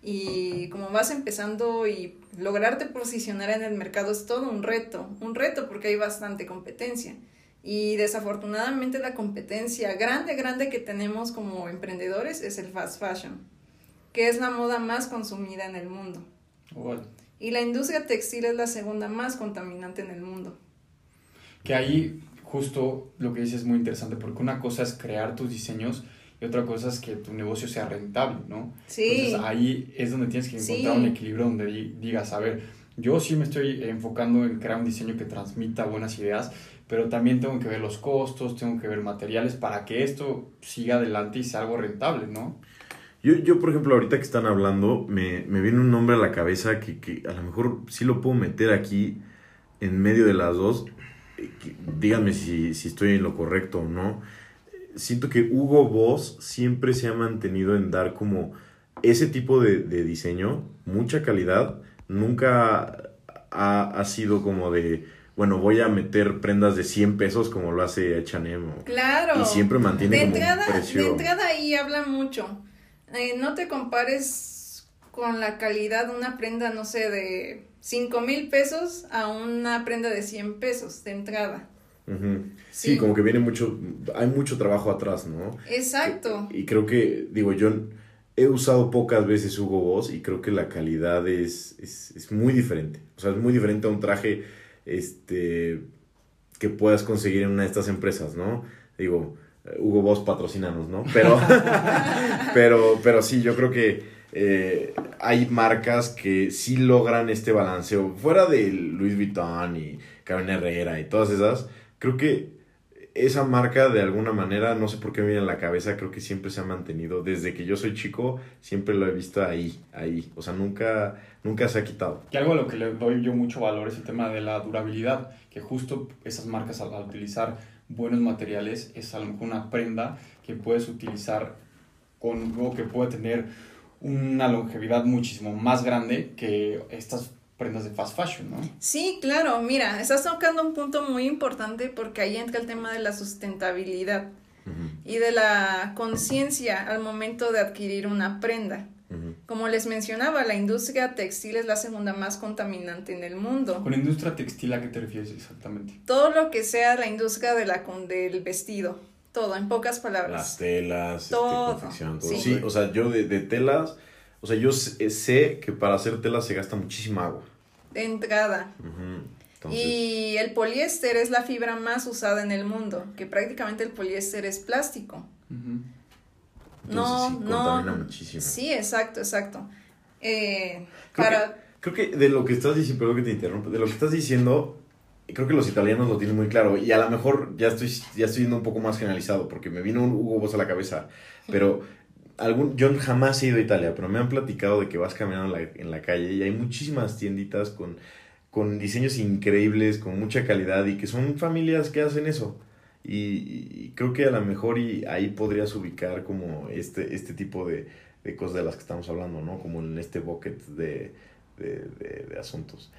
Y como vas empezando y lograrte posicionar en el mercado es todo un reto, un reto porque hay bastante competencia. Y desafortunadamente la competencia grande, grande que tenemos como emprendedores es el fast fashion, que es la moda más consumida en el mundo. Igual. Y la industria textil es la segunda más contaminante en el mundo. Que ahí justo lo que dices es muy interesante, porque una cosa es crear tus diseños y otra cosa es que tu negocio sea rentable, ¿no? Sí. Entonces ahí es donde tienes que encontrar Sí. un equilibrio donde di- digas, a ver, yo sí me estoy enfocando en crear un diseño que transmita buenas ideas, pero también tengo que ver los costos, tengo que ver materiales para que esto siga adelante y sea algo rentable, ¿no? Yo, yo, por ejemplo, ahorita que están hablando, me, me viene un nombre a la cabeza que, que a lo mejor sí lo puedo meter aquí en medio de las dos. Díganme si, si estoy en lo correcto o no. Siento que Hugo Boss siempre se ha mantenido en dar como ese tipo de, de diseño, mucha calidad. Nunca ha, ha sido como de, bueno, voy a meter prendas de 100 pesos como lo hace H&M. Claro. Y siempre mantiene de como entrada, un precio. De entrada ahí habla mucho. Eh, no te compares con la calidad de una prenda, no sé, de 5 mil pesos a una prenda de 100 pesos de entrada. Sí, Sí. como que viene mucho, hay mucho trabajo atrás, ¿no? Exacto. Y creo que, digo, yo he usado pocas veces Hugo Boss y creo que la calidad es, es, es muy diferente. O sea, es muy diferente a un traje este, que puedas conseguir en una de estas empresas, ¿no? Digo, eh, Hugo Boss patrocinanos, ¿no? Pero, pero, pero sí, yo creo que eh, hay marcas que sí logran este balanceo. Fuera de Louis Vuitton y Carmen Herrera y todas esas, creo que esa marca de alguna manera, no sé por qué me viene a la cabeza, creo que siempre se ha mantenido. Desde que yo soy chico, siempre lo he visto ahí, ahí. O sea, nunca, nunca se ha quitado. Y algo a lo que le doy yo mucho valor es el tema de la durabilidad, que justo esas marcas al, utilizar buenos materiales es a lo mejor una prenda que puedes utilizar con o que puede tener una longevidad muchísimo más grande que estas prendas de fast fashion, ¿no? Sí, claro, mira, estás tocando un punto muy importante porque ahí entra el tema de la sustentabilidad y de la conciencia al momento de adquirir una prenda. Como les mencionaba, la industria textil es la segunda más contaminante en el mundo. ¿Con industria textil a qué te refieres exactamente? Todo lo que sea la industria de la, del vestido, todo, en pocas palabras. Las telas, este, todo. confección, todo. Sí. o sea, yo de, de, telas, o sea, yo sé que para hacer telas se gasta muchísima agua. De entrada. Y el poliéster es la fibra más usada en el mundo, que prácticamente el poliéster es plástico. no, sí, no. Muchísimo. Sí, exacto, exacto. Eh, creo, para... que, creo que de lo que estás diciendo, perdón que te interrumpa, de lo que estás diciendo, creo que los italianos lo tienen muy claro. Y a lo mejor ya estoy, ya estoy yendo un poco más generalizado, porque me vino un Hugo Boss a la cabeza. Pero algún, yo jamás he ido a Italia, pero me han platicado de que vas caminando en la, en la calle y hay muchísimas tienditas con con diseños increíbles, con mucha calidad y que son familias que hacen eso. Y, creo que a lo mejor y ahí podrías ubicar como este, este tipo de, cosas de las que estamos hablando, ¿no? Como en este bucket de, asuntos.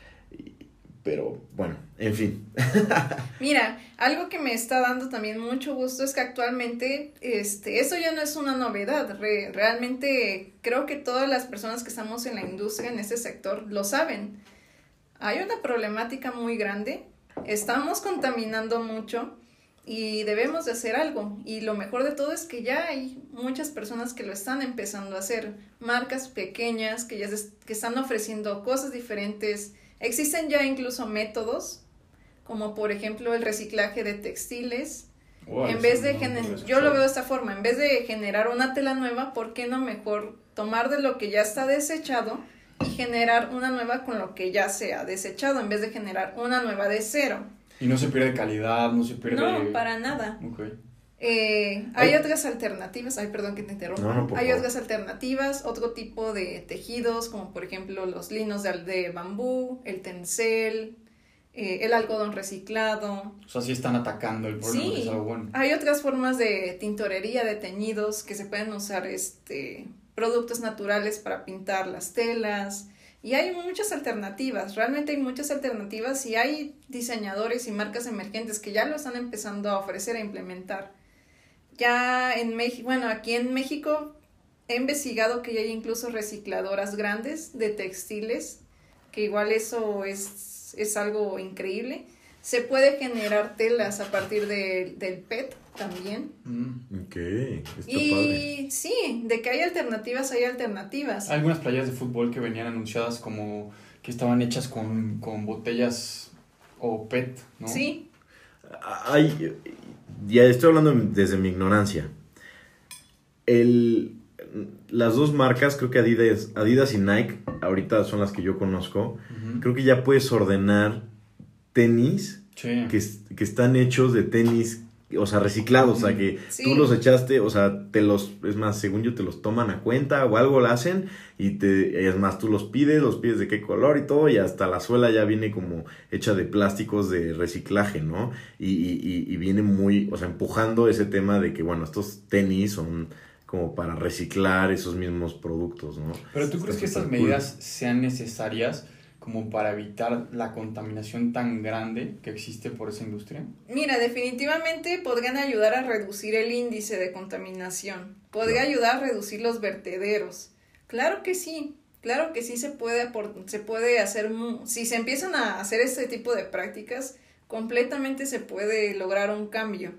Pero bueno, en fin. Mira, algo que me está dando también mucho gusto es que actualmente este, eso ya no es una novedad. realmente creo que todas las personas que estamos en la industria, en este sector, lo saben hay una problemática muy grande, estamos contaminando mucho y debemos de hacer algo. Y lo mejor de todo es que ya hay muchas personas que lo están empezando a hacer, marcas pequeñas que ya que están ofreciendo cosas diferentes. Existen ya incluso métodos, como por ejemplo el reciclaje de textiles. en vez de yo lo veo de esta forma, en vez de generar una tela nueva, ¿por qué no mejor tomar de lo que ya está desechado y generar una nueva con lo que ya se ha desechado en vez de generar una nueva de cero. Y no se pierde calidad, no se pierde... No, para nada. Eh, hay otras alternativas, ay, perdón que te interrumpa. hay otras alternativas, otro tipo de tejidos, como por ejemplo los linos de, de bambú, el tencel, eh, el algodón reciclado. O sea, sí están atacando el problema, sí, Hay otras formas de tintorería, de teñidos que se pueden usar este, productos naturales para pintar las telas. Y hay muchas alternativas, realmente hay muchas alternativas y hay diseñadores y marcas emergentes que ya lo están empezando a ofrecer a implementar. Ya en México, bueno, aquí en México he investigado que ya hay incluso recicladoras grandes de textiles, que igual eso es, es algo increíble. Se puede generar telas a partir del PET también. Mm. Ok, y sí, de que hay alternativas, hay alternativas. Hay algunas playas de fútbol que venían anunciadas como que estaban hechas con, botellas o PET, ¿no? Sí. Hay, ya estoy hablando desde mi ignorancia. El, las dos marcas, creo que Adidas, Adidas y Nike, ahorita son las que yo conozco. Creo que ya puedes ordenar tenis que, que, están hechos de tenis o sea, reciclados, o sea, que tú los echaste, o sea, te los, es más, según yo, te los toman a cuenta o algo lo hacen y te, es más, tú los pides, los pides de qué color y todo y hasta la suela ya viene como hecha de plásticos de reciclaje, ¿no? Y, y, y viene muy, o sea, empujando ese tema de que, bueno, estos tenis son como para reciclar esos mismos productos, ¿no? Pero tú crees que estas medidas sean necesarias? Como para evitar la contaminación tan grande que existe por esa industria? Mira, definitivamente podrían ayudar a reducir el índice de contaminación, podría ayudar a reducir los vertederos. Claro que sí, claro que sí se puede, se puede hacer, si se empiezan a hacer este tipo de prácticas, completamente se puede lograr un cambio.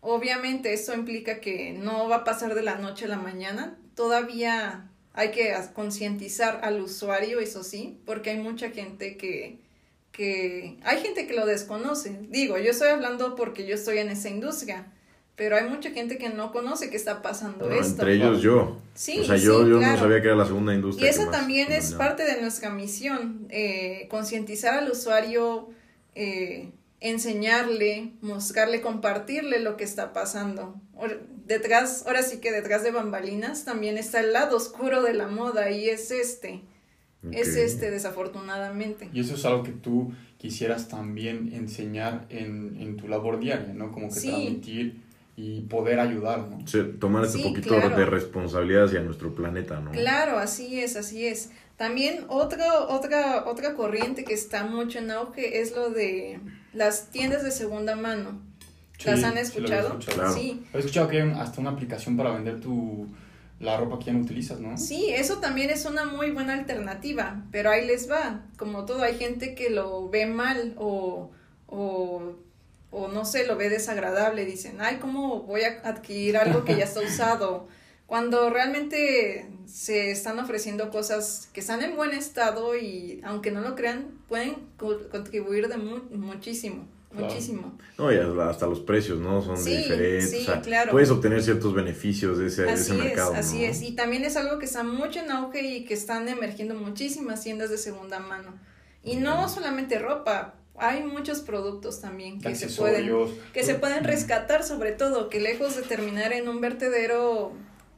Obviamente esto implica que no va a pasar de la noche a la mañana, todavía hay que concientizar al usuario, eso sí, porque hay mucha gente que, que, hay gente que lo desconoce. Digo, yo estoy hablando porque yo estoy en esa industria, pero hay mucha gente que no conoce que está pasando esto. Entre ellos yo. Sí, o sea, yo, yo no sabía que era la segunda industria. Y eso también es parte de nuestra misión, eh, concientizar al usuario, eh, enseñarle, mostrarle, compartirle lo que está pasando. Detrás, ahora sí que detrás de bambalinas también está el lado oscuro de la moda y es este. Es este, desafortunadamente. Y eso es algo que tú quisieras también enseñar en, tu labor diaria, ¿no? Como que transmitir y poder ayudar, ¿no? Sí, tomar este Sí, poquito claro. de responsabilidad hacia nuestro planeta, ¿no? Claro, así es, así es. También otra, otra, otra corriente que está mucho en auge es lo de las tiendas de segunda mano. ¿Las Sí, han escuchado? Claro. Sí. He escuchado que hay hasta una aplicación para vender tu la ropa que ya no utilizas, ¿no? Sí, eso también es una muy buena alternativa, pero ahí les va. Como todo, hay gente que lo ve mal o, o, o no sé, lo ve desagradable. Dicen, ay, ¿cómo voy a adquirir algo que ya está usado? Cuando realmente se están ofreciendo cosas que están en buen estado y aunque no lo crean, pueden co- contribuir de mu- muchísimo, Claro. muchísimo. No, y hasta los precios, ¿no? Son Sí, diferentes. sí, o sea, claro. puedes obtener ciertos beneficios de ese, de ese es, mercado. así ¿no? es. Y también es algo que está mucho en auge y que están emergiendo muchísimas tiendas de segunda mano. Y no solamente ropa, hay muchos productos también que se pueden que se pueden rescatar sobre todo, que lejos de terminar en un vertedero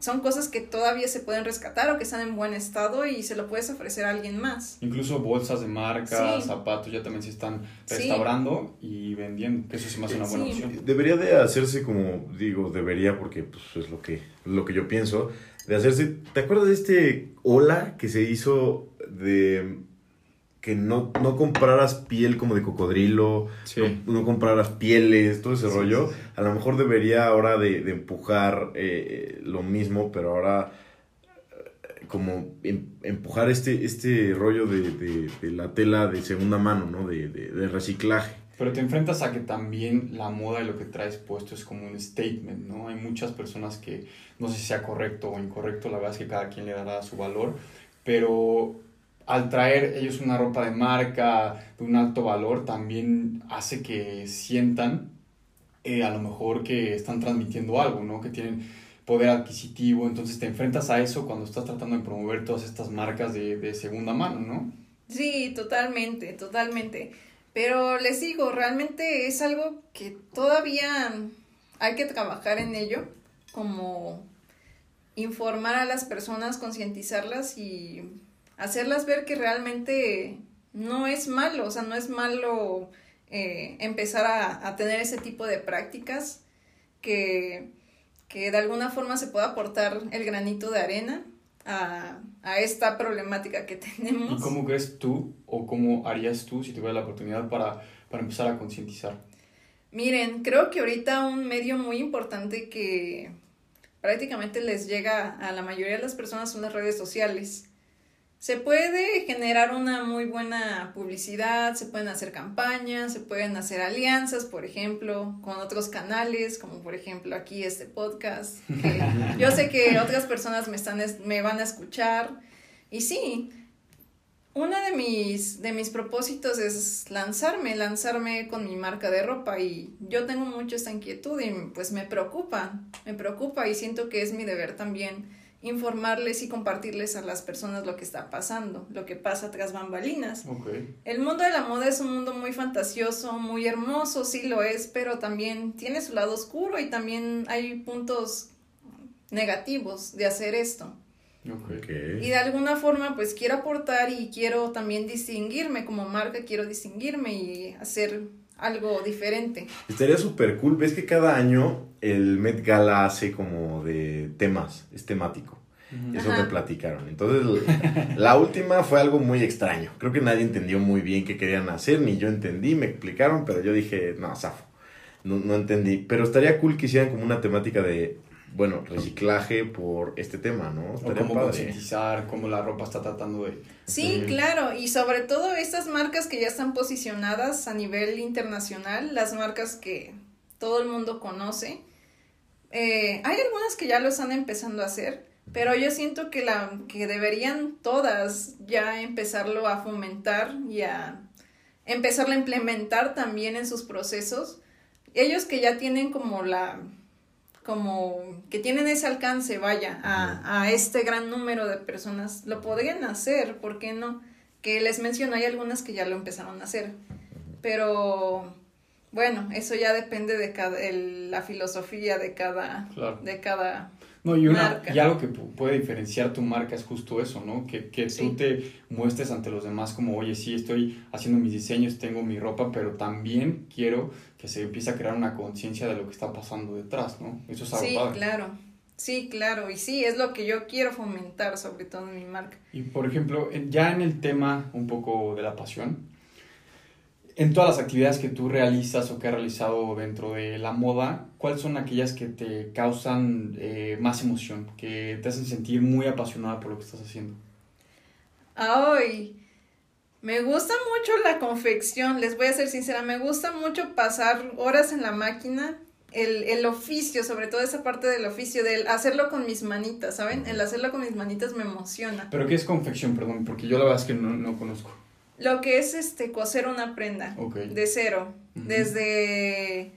son cosas que todavía se pueden rescatar o que están en buen estado y se lo puedes ofrecer a alguien más. Incluso bolsas de marca, Sí. zapatos ya también se están Sí. restaurando y vendiendo, que eso se me hace una buena Sí. opción. Debería de hacerse como, digo, debería porque pues, es lo que, lo que yo pienso, de hacerse, ¿te acuerdas de este ola que se hizo de que no, no compraras piel como de cocodrilo, Sí. no, no compraras pieles, todo ese Sí, rollo? sí. A lo mejor debería ahora de, de empujar eh, lo mismo, pero ahora eh, como em- empujar este, este rollo de, de- de la tela de segunda mano, ¿no? De, de- de reciclaje. Pero te enfrentas a que también la moda y lo que traes puesto es como un statement, ¿no? Hay muchas personas que no sé si sea correcto o incorrecto, la verdad es que cada quien le dará su valor, pero al traer ellos una ropa de marca de un alto valor también hace que sientan eh, a lo mejor que están transmitiendo algo, ¿no? Que tienen poder adquisitivo, entonces te enfrentas a eso cuando estás tratando de promover todas estas marcas de, de segunda mano, ¿no? Sí, totalmente, totalmente. Pero les digo, realmente es algo que todavía hay que trabajar en ello, como informar a las personas, concientizarlas y hacerlas ver que realmente no es malo, o sea, no es malo eh, empezar a, a tener ese tipo de prácticas que, que de alguna forma se pueda aportar el granito de arena a, a esta problemática que tenemos. ¿Y cómo crees tú o cómo harías tú si tuvieras la oportunidad para, para empezar a concientizar? Miren, creo que ahorita un medio muy importante que prácticamente les llega a la mayoría de las personas son las redes sociales. Se puede generar una muy buena publicidad, se pueden hacer campañas, se pueden hacer alianzas, por ejemplo, con otros canales, como por ejemplo aquí este podcast. que yo sé que otras personas me, están, es- me van a escuchar. Y sí, uno de mis, de mis propósitos es lanzarme, lanzarme con mi marca de ropa y yo tengo mucho esta inquietud y pues me preocupa, me preocupa y siento que es mi deber también informarles y compartirles a las personas lo que está pasando, lo que pasa tras bambalinas. El mundo de la moda es un mundo muy fantasioso, muy hermoso, sí lo es, pero también tiene su lado oscuro y también hay puntos negativos de hacer esto. Y de alguna forma pues quiero aportar y quiero también distinguirme como marca, quiero distinguirme y hacer algo diferente. Estaría súper cool. Ves que cada año el Met Gala hace como de temas, es temático. Eso Ajá. me platicaron. Entonces, la última fue algo muy extraño. Creo que nadie entendió muy bien qué querían hacer, ni yo entendí, me explicaron, pero yo dije, no, zafo. No, no entendí. Pero estaría cool que hicieran como una temática de, bueno, reciclaje por este tema, ¿no? O Estaría cómo padre. concientizar, cómo la ropa está tratando de... Sí, de- claro, y sobre todo estas marcas que ya están posicionadas a nivel internacional, las marcas que todo el mundo conoce, eh, hay algunas que ya lo están empezando a hacer, pero yo siento que, la, que deberían todas ya empezarlo a fomentar y a empezarlo a implementar también en sus procesos. Ellos que ya tienen como la como que tienen ese alcance, vaya, a, a este gran número de personas, lo podrían hacer, ¿por qué no? Que les menciono, hay algunas que ya lo empezaron a hacer, pero bueno, eso ya depende de cada, el- la filosofía de cada, Claro. de cada No, y, una, marca. y algo que pu- puede diferenciar tu marca es justo eso, ¿no? Que, que Sí. tú te muestres ante los demás como, oye, sí, estoy haciendo mis diseños, tengo mi ropa, pero también quiero que se empiece a crear una conciencia de lo que está pasando detrás, ¿no? Eso es algo Sí, padre. claro. Sí, claro. Y sí, es lo que yo quiero fomentar, sobre todo en mi marca. Y por ejemplo, en- ya en el tema un poco de la pasión, en todas las actividades que tú realizas o que has realizado dentro de la moda, ¿cuáles son aquellas que te causan eh, más emoción, que te hacen sentir muy apasionada por lo que estás haciendo? Ay, me gusta mucho la confección, les voy a ser sincera, me gusta mucho pasar horas en la máquina, el, el oficio, sobre todo esa parte del oficio, del hacerlo con mis manitas, ¿saben? El hacerlo con mis manitas me emociona. ¿Pero qué es confección, perdón? Porque yo la verdad es que no, no conozco. Lo que es este coser una prenda de cero, desde,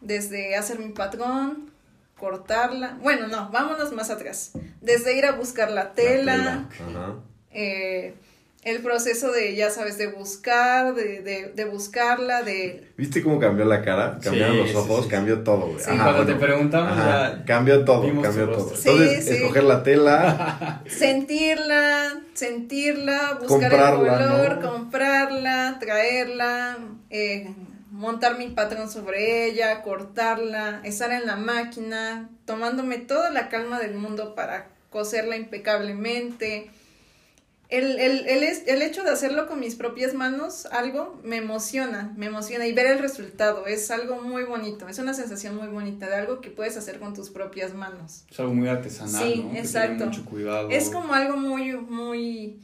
desde hacer mi patrón, cortarla, bueno, no, vámonos más atrás, desde ir a buscar la tela, La tela, Ajá. eh, el proceso de, ya sabes, de buscar, de, de, de buscarla, de... ¿Viste cómo cambió la cara? Cambiaron Sí, los ojos, sí. cambió todo, güey. Sí. Ajá, Cuando bueno. te preguntamos, Ajá, ya cambió todo, cambió todo. Entonces, sí. escoger la tela, sentirla, sentirla, buscar Comprarla, el color, ¿no? comprarla, traerla, eh, montar mi patrón sobre ella, cortarla, estar en la máquina, tomándome toda la calma del mundo para coserla impecablemente. El, el, el, el hecho de hacerlo con mis propias manos, algo me emociona, me emociona y ver el resultado es algo muy bonito, es una sensación muy bonita de algo que puedes hacer con tus propias manos. es algo muy artesanal, Sí, exacto. mucho cuidado. Es como algo muy, muy,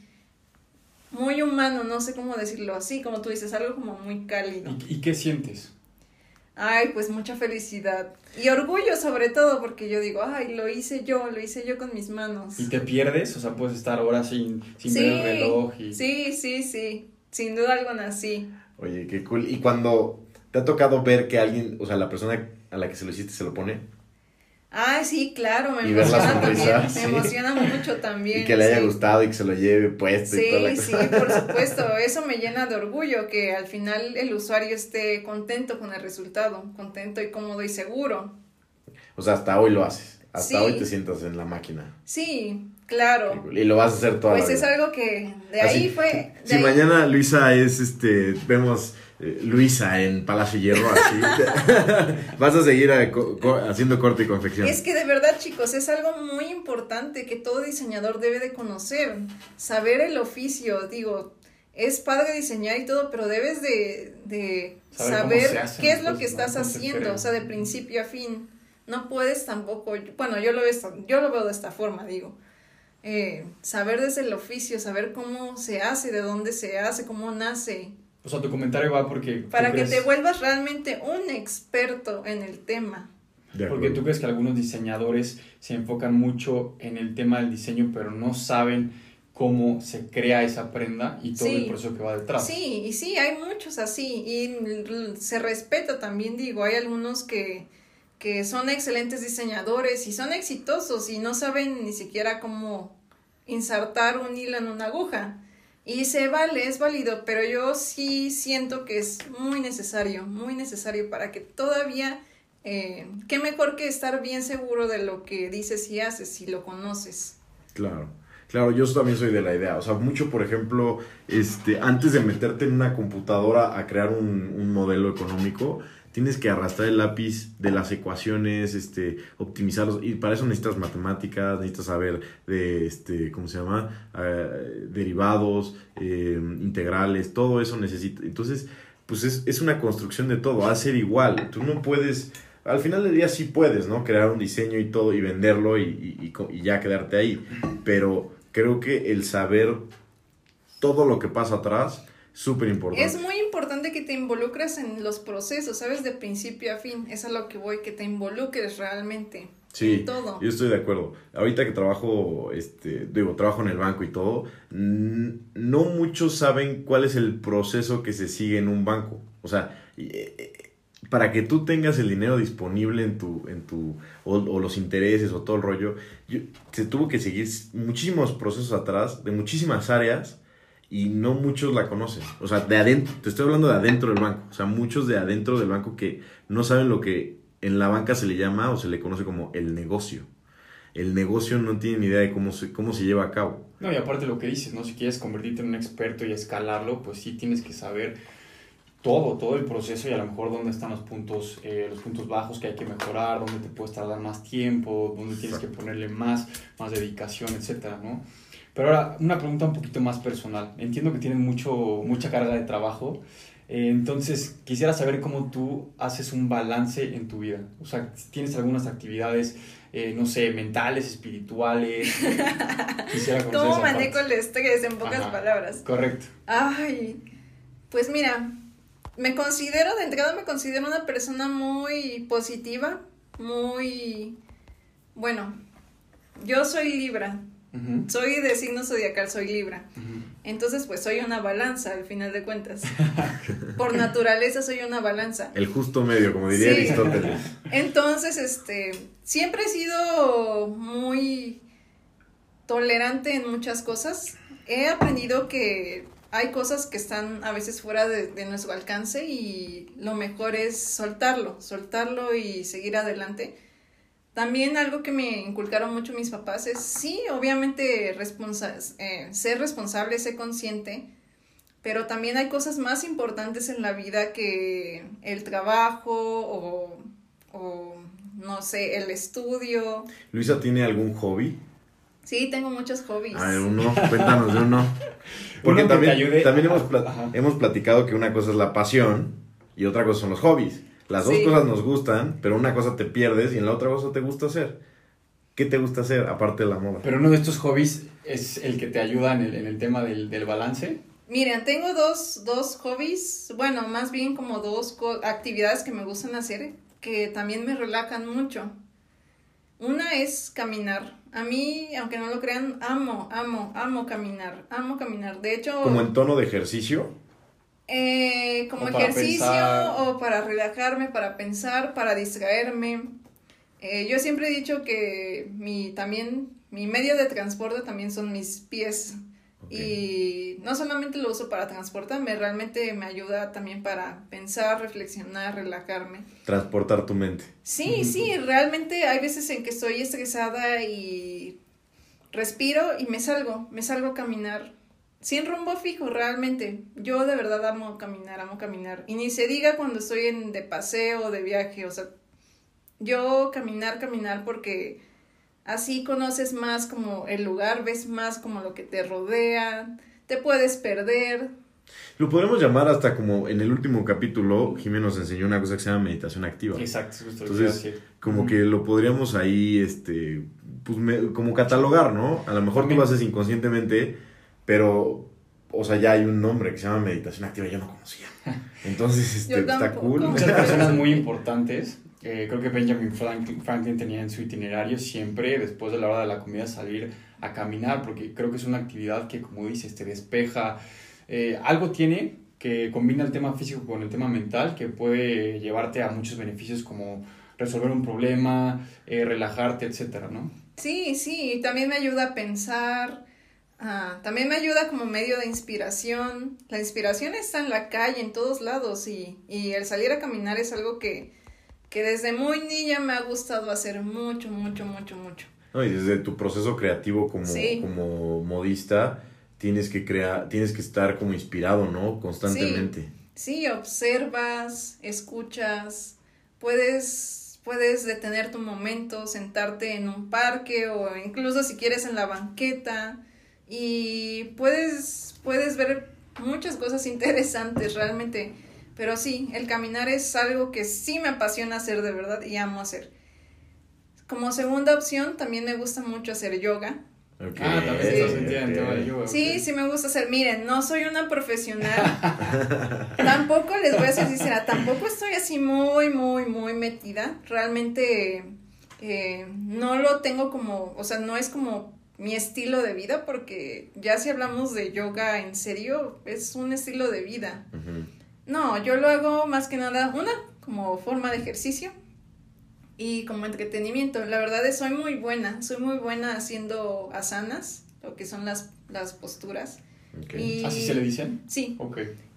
muy humano, no sé cómo decirlo así, como tú dices, algo como muy cálido. ¿Y, y qué sientes? Ay, pues mucha felicidad. Y orgullo sobre todo, porque yo digo, ay, lo hice yo, lo hice yo con mis manos. ¿Y te pierdes? O sea, puedes estar horas sin, sin ver el reloj y... sí, sí, sí, sin duda alguna sí. Oye, qué cool. Y cuando te ha tocado ver que alguien, o sea, la persona a la que se lo hiciste se lo pone Ay, sí, claro, me Y ver la emociona sonrisa, también, sí. me emociona mucho también. y que le haya sí. gustado y que se lo lleve puesto y toda la Sí, sí, cosa. por supuesto, eso me llena de orgullo que al final el usuario esté contento con el resultado, contento y cómodo y seguro. O sea, hasta hoy lo haces. Hasta Sí. hoy te sientas en la máquina. Sí, claro. Y lo vas a hacer toda Pues la es algo que de Así, ahí fue. de Si ahí- mañana Luisa es, este, vemos Luisa en Palacio Hierro, así, vas a seguir a co- co- haciendo corte y confección. Es que de verdad, chicos, es algo muy importante que todo diseñador debe de conocer, saber el oficio, digo, es padre diseñar y todo, pero debes de, de Saber qué es lo que estás haciendo, o sea, de principio a fin. No puedes tampoco, bueno, yo lo veo, yo lo veo de esta forma, digo. eh, saber desde el oficio, saber cómo se hace, de dónde se hace, cómo nace, O sea, tu comentario va porque... para que crees- te vuelvas realmente un experto en el tema. Porque tú crees que algunos diseñadores se enfocan mucho en el tema del diseño, pero no saben cómo se crea esa prenda y todo Sí. el proceso que va detrás. Sí, y sí, hay muchos así, y se respeta también, digo, hay algunos que, que son excelentes diseñadores y son exitosos y no saben ni siquiera cómo insertar un hilo en una aguja. Y se vale, es válido, pero yo sí siento que es muy necesario, muy necesario para que todavía, eh, qué mejor que estar bien seguro de lo que dices y haces si lo conoces. Claro. Claro, yo también soy de la idea. O sea, mucho, por ejemplo, este, antes de meterte en una computadora a crear un, un modelo económico, tienes que arrastrar el lápiz de las ecuaciones, este, optimizarlos. Y para eso necesitas matemáticas, necesitas saber de, este, ¿cómo se llama? Eh, derivados, eh, integrales, todo eso necesita. Entonces, pues es, es una construcción de todo, va a ser igual. Tú no puedes, al final del día sí puedes, ¿no? Crear un diseño y todo y venderlo y, y- y y ya quedarte ahí. Pero creo que el saber todo lo que pasa atrás, súper importante. Es muy importante te involucres en los procesos, ¿sabes? De principio a fin. Es a lo que voy, que te involucres realmente. Sí, En todo. yo estoy de acuerdo. Ahorita que trabajo, este, digo, trabajo en el banco y todo, no muchos saben cuál es el proceso que se sigue en un banco. O sea, eh, eh, para que tú tengas el dinero disponible en tu, en tu, o, o los intereses o todo el rollo, yo- se tuvo que seguir muchísimos procesos atrás, de muchísimas áreas, y no muchos la conocen. O sea, de adentro, te estoy hablando de adentro del banco. O sea, muchos de adentro del banco que no saben lo que en la banca se le llama o se le conoce como el negocio. el negocio no tienen idea de cómo se, cómo se lleva a cabo. No, y aparte lo que dices, ¿no? Si quieres convertirte en un experto y escalarlo, pues sí tienes que saber todo, todo el proceso y a lo mejor dónde están los puntos, eh, los puntos bajos que hay que mejorar, dónde te puedes tardar más tiempo, dónde tienes que ponerle más, más dedicación, etcétera, ¿no? Pero ahora, una pregunta un poquito más personal. Entiendo que tienes mucho, mucha carga de trabajo, eh, entonces quisiera saber cómo tú haces un balance en tu vida. O sea, tienes algunas actividades, eh, no sé, mentales, espirituales. Quisiera ¿Cómo manejo el estrés en pocas palabras? Correcto. Ay, pues mira, me considero, de entrada me considero una persona muy positiva, muy, bueno, yo soy Libra, soy de signo zodiacal, soy Libra. Entonces, pues soy una balanza al final de cuentas. Por naturaleza soy una balanza. El justo medio, como diría Aristóteles. Entonces, este, siempre he sido muy tolerante en muchas cosas. He aprendido que hay cosas que están a veces fuera de, nuestro alcance y lo mejor es soltarlo, soltarlo y seguir adelante. También algo que me inculcaron mucho mis papás es, sí, obviamente responsa eh, ser responsable, ser consciente, pero también hay cosas más importantes en la vida que el trabajo o, o no sé, el estudio. Luisa, ¿tiene algún hobby? Sí, tengo muchos hobbies. A ver, uno, cuéntanos de uno. Porque también, también hemos, hemos platicado que una cosa es la pasión y otra cosa son los hobbies. Las dos cosas nos gustan, pero una cosa te pierdes y en la otra cosa te gusta hacer. ¿Qué te gusta hacer aparte de la moda? Pero uno de estos hobbies es el que te ayuda en el, en el tema del, del balance. Miren, tengo dos, dos hobbies, bueno, más bien como dos actividades que me gustan hacer, que también me relajan mucho. Una es caminar. A mí, aunque no lo crean, amo, amo, amo caminar, amo caminar. De hecho... ¿Como en tono de ejercicio? Eh, como ejercicio o para relajarme, para pensar, para distraerme. Eh, yo siempre he dicho que mi también mi medio de transporte también son mis pies. Y no solamente lo uso para transportarme, realmente me ayuda también para pensar, reflexionar, relajarme. Transportar tu mente. Sí, sí, realmente hay veces en que estoy estresada y respiro y me salgo, me salgo a caminar. Sin rumbo fijo, realmente. Yo de verdad amo caminar, amo caminar. Y ni se diga cuando estoy en, de paseo, de viaje, o sea, yo caminar, caminar porque Así conoces más como el lugar, ves más como lo que te rodea, te puedes perder. Lo podemos llamar hasta como en el último capítulo, Jiménez nos enseñó una cosa que se llama meditación activa. Exacto, justo Entonces, como que lo podríamos ahí, este, pues como catalogar, ¿no? A lo mejor tú lo haces inconscientemente, pero, o sea, ya hay un nombre que se llama meditación activa, yo no conocía. Entonces, este, está cool. Muchas personas muy importantes creo que Benjamin Franklin, tenía en su itinerario siempre, después de la hora de la comida, salir a caminar, porque creo que es una actividad que, como dices, te despeja. Eh, algo tiene que combina el tema físico con el tema mental, que puede llevarte a muchos beneficios como resolver un problema, eh, relajarte, etcétera, ¿no? Sí, sí, también me ayuda a pensar, ah, también me ayuda como medio de inspiración. La inspiración está en la calle, en todos lados, y, y el salir a caminar es algo que, que desde muy niña me ha gustado hacer mucho, mucho, mucho, mucho. No, y desde tu proceso creativo como, como modista, tienes que crear, tienes que estar como inspirado, ¿no? Constantemente. Sí, observas, escuchas, puedes, puedes detener tu momento, sentarte en un parque o incluso si quieres en la banqueta y puedes, puedes ver muchas cosas interesantes realmente pero sí, el caminar es algo que sí me apasiona hacer de verdad y amo hacer. Como segunda opción, también me gusta mucho hacer yoga. Okay. Ah, también sí. yoga. Sí, sí me gusta hacer. Miren, no soy una profesional. tampoco les voy a ser sincera, tampoco estoy así muy, muy, muy metida. Realmente eh, no lo tengo como, o sea, no es como mi estilo de vida, porque ya si hablamos de yoga en serio, es un estilo de vida. No, yo lo hago más que nada, una, como forma de ejercicio y como entretenimiento. La verdad es soy muy buena, soy muy buena haciendo asanas, lo que son las, las posturas. Y, ¿Así se le dicen? Sí.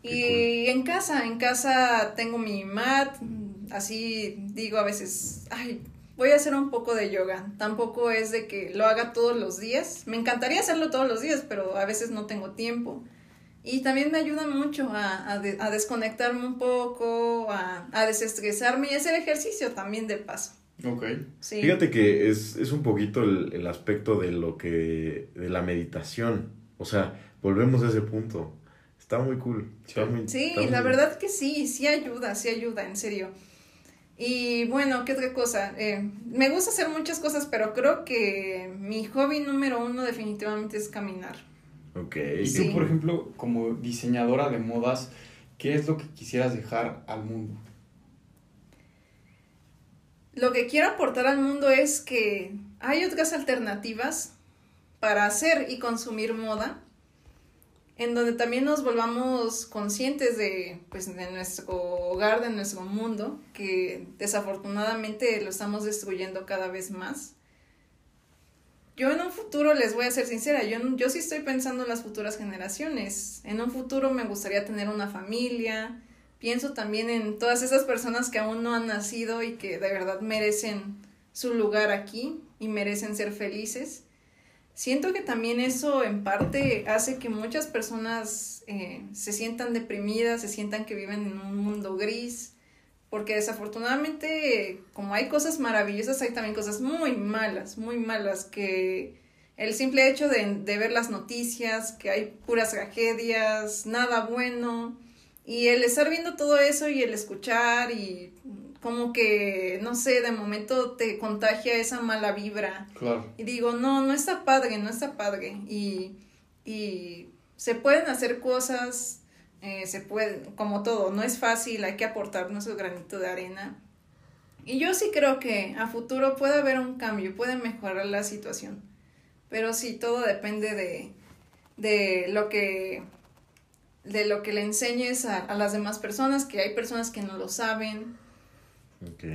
Y en casa, en casa tengo mi mat, así digo a veces, ay, voy a hacer un poco de yoga. Tampoco es de que lo haga todos los días. Me encantaría hacerlo todos los días, pero a veces no tengo tiempo. Y también me ayuda mucho a, a, desconectarme un poco, a, a, desestresarme y hacer ejercicio también de paso. Ok. Sí. Fíjate que es, es un poquito el, el, aspecto de lo que, de la meditación. O sea, volvemos a ese punto. Está muy cool. sí, la verdad que sí, sí ayuda, sí ayuda, en serio. Y bueno, ¿qué otra cosa? Eh, me gusta hacer muchas cosas, pero creo que mi hobby número uno definitivamente es caminar. Ok. Y tú, por ejemplo, como diseñadora de modas, ¿qué es lo que quisieras dejar al mundo? Lo que quiero aportar al mundo es que hay otras alternativas para hacer y consumir moda en donde también nos volvamos conscientes de, pues, nuestro hogar, de nuestro mundo, que desafortunadamente lo estamos destruyendo cada vez más. Yo en un futuro, les voy a ser sincera, yo, yo sí estoy pensando en las futuras generaciones. En un futuro me gustaría tener una familia. Pienso también en todas esas personas que aún no han nacido y que de verdad merecen su lugar aquí y merecen ser felices. Siento que también eso en parte hace que muchas personas eh, se sientan deprimidas, se sientan que viven en un mundo gris, porque desafortunadamente como hay cosas maravillosas, hay también cosas muy malas, muy malas, que el simple hecho de, de ver las noticias, que hay puras tragedias, nada bueno, y el estar viendo todo eso y el escuchar y como que, no sé, de momento te contagia esa mala vibra. Claro. Y digo, no, no está padre, no está padre. Y, y se pueden hacer cosas, eh, se puede, como todo, no es fácil, hay que aportar nuestro granito de arena. Y yo sí creo que a futuro puede haber un cambio, puede mejorar la situación. Pero sí, todo depende de, de lo que de lo que le enseñes a, a las demás personas, que hay personas que no lo saben,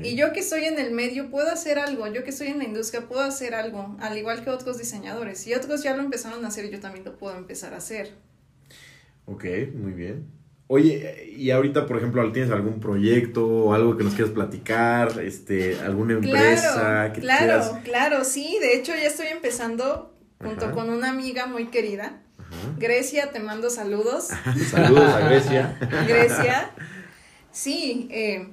y yo que estoy en el medio puedo hacer algo, yo que estoy en la industria puedo hacer algo, al igual que otros diseñadores. Si otros ya lo empezaron a hacer, yo también lo puedo empezar a hacer. Ok, muy bien. Oye, y ahorita, por ejemplo, ¿tienes algún proyecto o algo que nos quieras platicar? Este, ¿Alguna empresa claro, que Claro, claro, sí. De hecho, ya estoy empezando junto con una amiga muy querida. Grecia, te mando saludos. saludos a Grecia. Grecia. Sí, eh,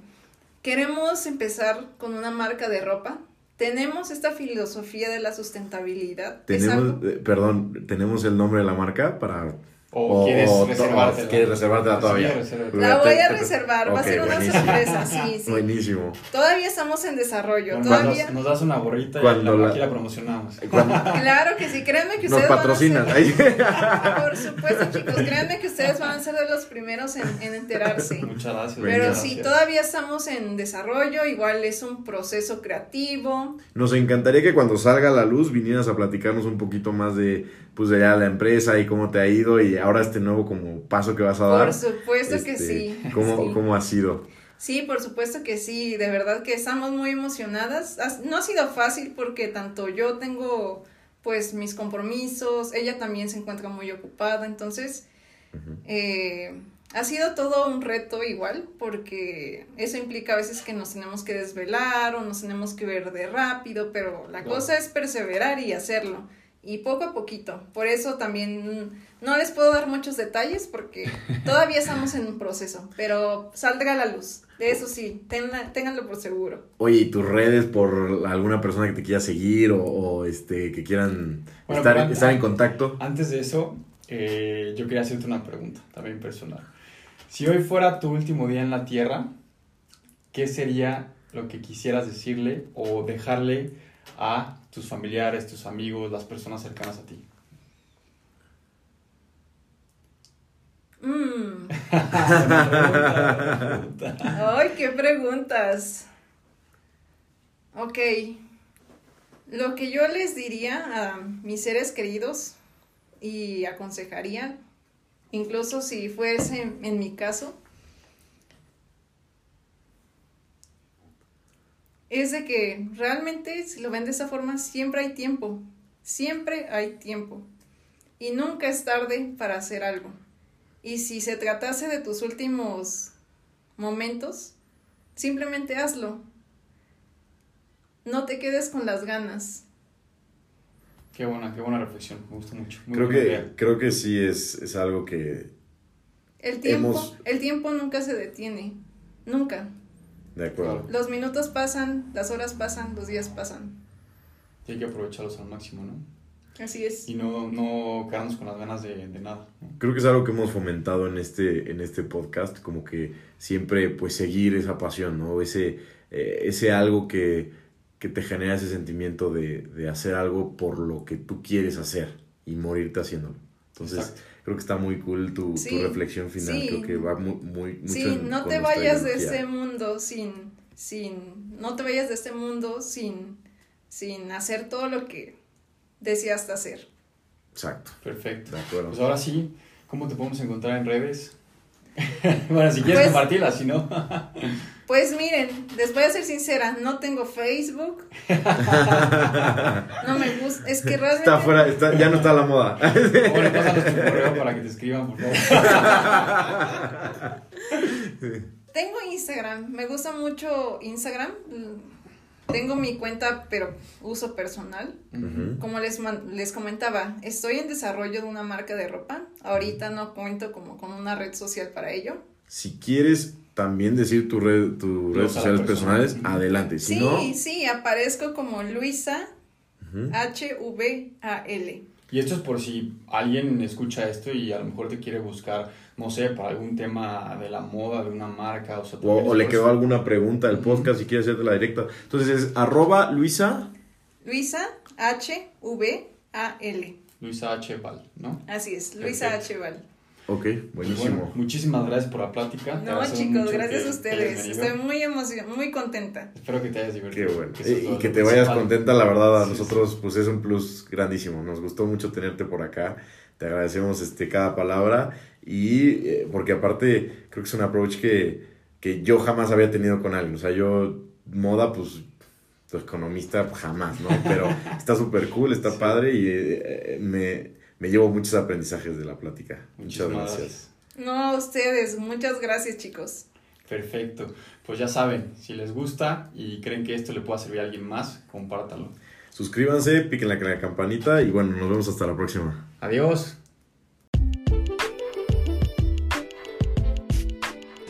Queremos empezar con una marca de ropa. Tenemos esta filosofía de la sustentabilidad. Tenemos, eh, perdón, tenemos el nombre de la marca para ¿O, quieres reservarte? ¿Quieres reservártela todavía? la voy a reservar, va a ser una sorpresa, sí, sí. Buenísimo. Todavía estamos en desarrollo. todavía... Nos, das una gorrita Cuando y la, aquí la promocionamos. Claro que sí, créanme que ustedes nos patrocinan. Van a ser... Por supuesto, chicos, créanme que ustedes van a ser de los primeros en, en enterarse. Muchas gracias. Pero sí, todavía estamos en desarrollo, igual es un proceso creativo. Nos encantaría que cuando salga a la luz vinieras a platicarnos un poquito más de pues de ya la empresa y cómo te ha ido y ahora este nuevo como paso que vas a dar. Por supuesto que este, sí. ¿cómo, ¿Cómo ha sido? Sí, por supuesto que sí, de verdad que estamos muy emocionadas. No ha sido fácil porque tanto yo tengo pues mis compromisos, ella también se encuentra muy ocupada, entonces eh, ha sido todo un reto igual porque eso implica a veces que nos tenemos que desvelar o nos tenemos que ver de rápido, pero la cosa es perseverar y hacerlo y poco a poquito. Por eso también no les puedo dar muchos detalles porque todavía estamos en un proceso, pero saldrá a la luz. De eso sí, ténganlo por seguro. Oye, ¿y tus redes por alguna persona que te quiera seguir o, este que quieran estar, estar, en contacto? Antes de eso, eh, yo quería hacerte una pregunta también personal. Si hoy fuera tu último día en la Tierra, ¿qué sería lo que quisieras decirle o dejarle a tus familiares, tus amigos, las personas cercanas a ti? Mm. Ay, qué preguntas. Ok. Lo que yo les diría a mis seres queridos y aconsejaría, incluso si fuese en mi caso, es de que realmente si lo ven de esa forma, siempre hay tiempo, siempre hay tiempo. Y nunca es tarde para hacer algo. Y si se tratase de tus últimos momentos, simplemente hazlo. no te quedes con las ganas. Qué buena, qué buena reflexión, me gusta mucho. Muy Creo que, idea. creo que sí es, es algo que, El tiempo, Hemos- el tiempo nunca se detiene, nunca. De acuerdo. Los minutos pasan, las horas pasan, los días pasan. Y hay que aprovecharlos al máximo, ¿no? Así es. Y no, no quedarnos con las ganas de, de nada. ¿no? Creo que es algo que hemos fomentado en este, en este podcast, como que siempre pues seguir esa pasión, ¿no? Ese, eh, ese algo que, que te genera ese sentimiento de, de hacer algo por lo que tú quieres hacer y morirte haciéndolo. Entonces, Exacto. Creo que está muy cool tu, tu reflexión final, sí. creo que va muy, muy mucho Sí, en- no te vayas de este mundo sin, sin, no te vayas de este mundo sin, sin hacer todo lo que deseaste hacer. Exacto, Perfecto. de acuerdo. Pues ahora sí, ¿cómo te podemos encontrar en redes? bueno, si quieres Pues- compartirla, si no. Pues miren, les voy a ser sincera, no tengo Facebook. no me gusta, es que realmente Está fuera, está, ya no está a la moda. pásanos tu correo para que te escriban, por favor. tengo Instagram, me gusta mucho Instagram. Tengo mi cuenta, pero uso personal. Como les, les comentaba, estoy en desarrollo de una marca de ropa. Ahorita no cuento como con una red social para ello. Si quieres también decir tu red, tus redes sociales persona. personales, adelante. Si sí, no, sí, aparezco como Luisa. H-V-A-L. Y esto es por si alguien escucha esto y a lo mejor te quiere buscar, no sé, para algún tema de la moda, de una marca, o sea, o, le quedó alguna pregunta del podcast y quiere hacerte la directa. Entonces es arroba Luisa. Luisa H-V-A-L. Luisa H. Val, ¿no? Así es, Luisa Perfecto. H. Val. Ok, buenísimo. bueno, muchísimas gracias por la plática. No, chicos, gracias a ustedes. Estoy muy emocionada, muy contenta. Espero que te hayas divertido. Qué bueno. Y, que te vayas contenta, la verdad, a Sí, nosotros pues es un plus grandísimo. Nos gustó mucho tenerte por acá. Te agradecemos este, cada palabra y eh, porque aparte creo que es un approach que, que yo jamás había tenido con alguien. O sea, yo moda pues tu economista jamás, ¿no? Pero está súper cool, está Sí. padre y eh, eh, me, me llevo muchos aprendizajes de la plática. Muchas Muchísimas gracias. No, a ustedes, muchas gracias, chicos. Perfecto. Pues ya saben, si les gusta y creen que esto le pueda servir a alguien más, compártalo. Suscríbanse, piquen la, la campanita y bueno, nos vemos hasta la próxima. Adiós.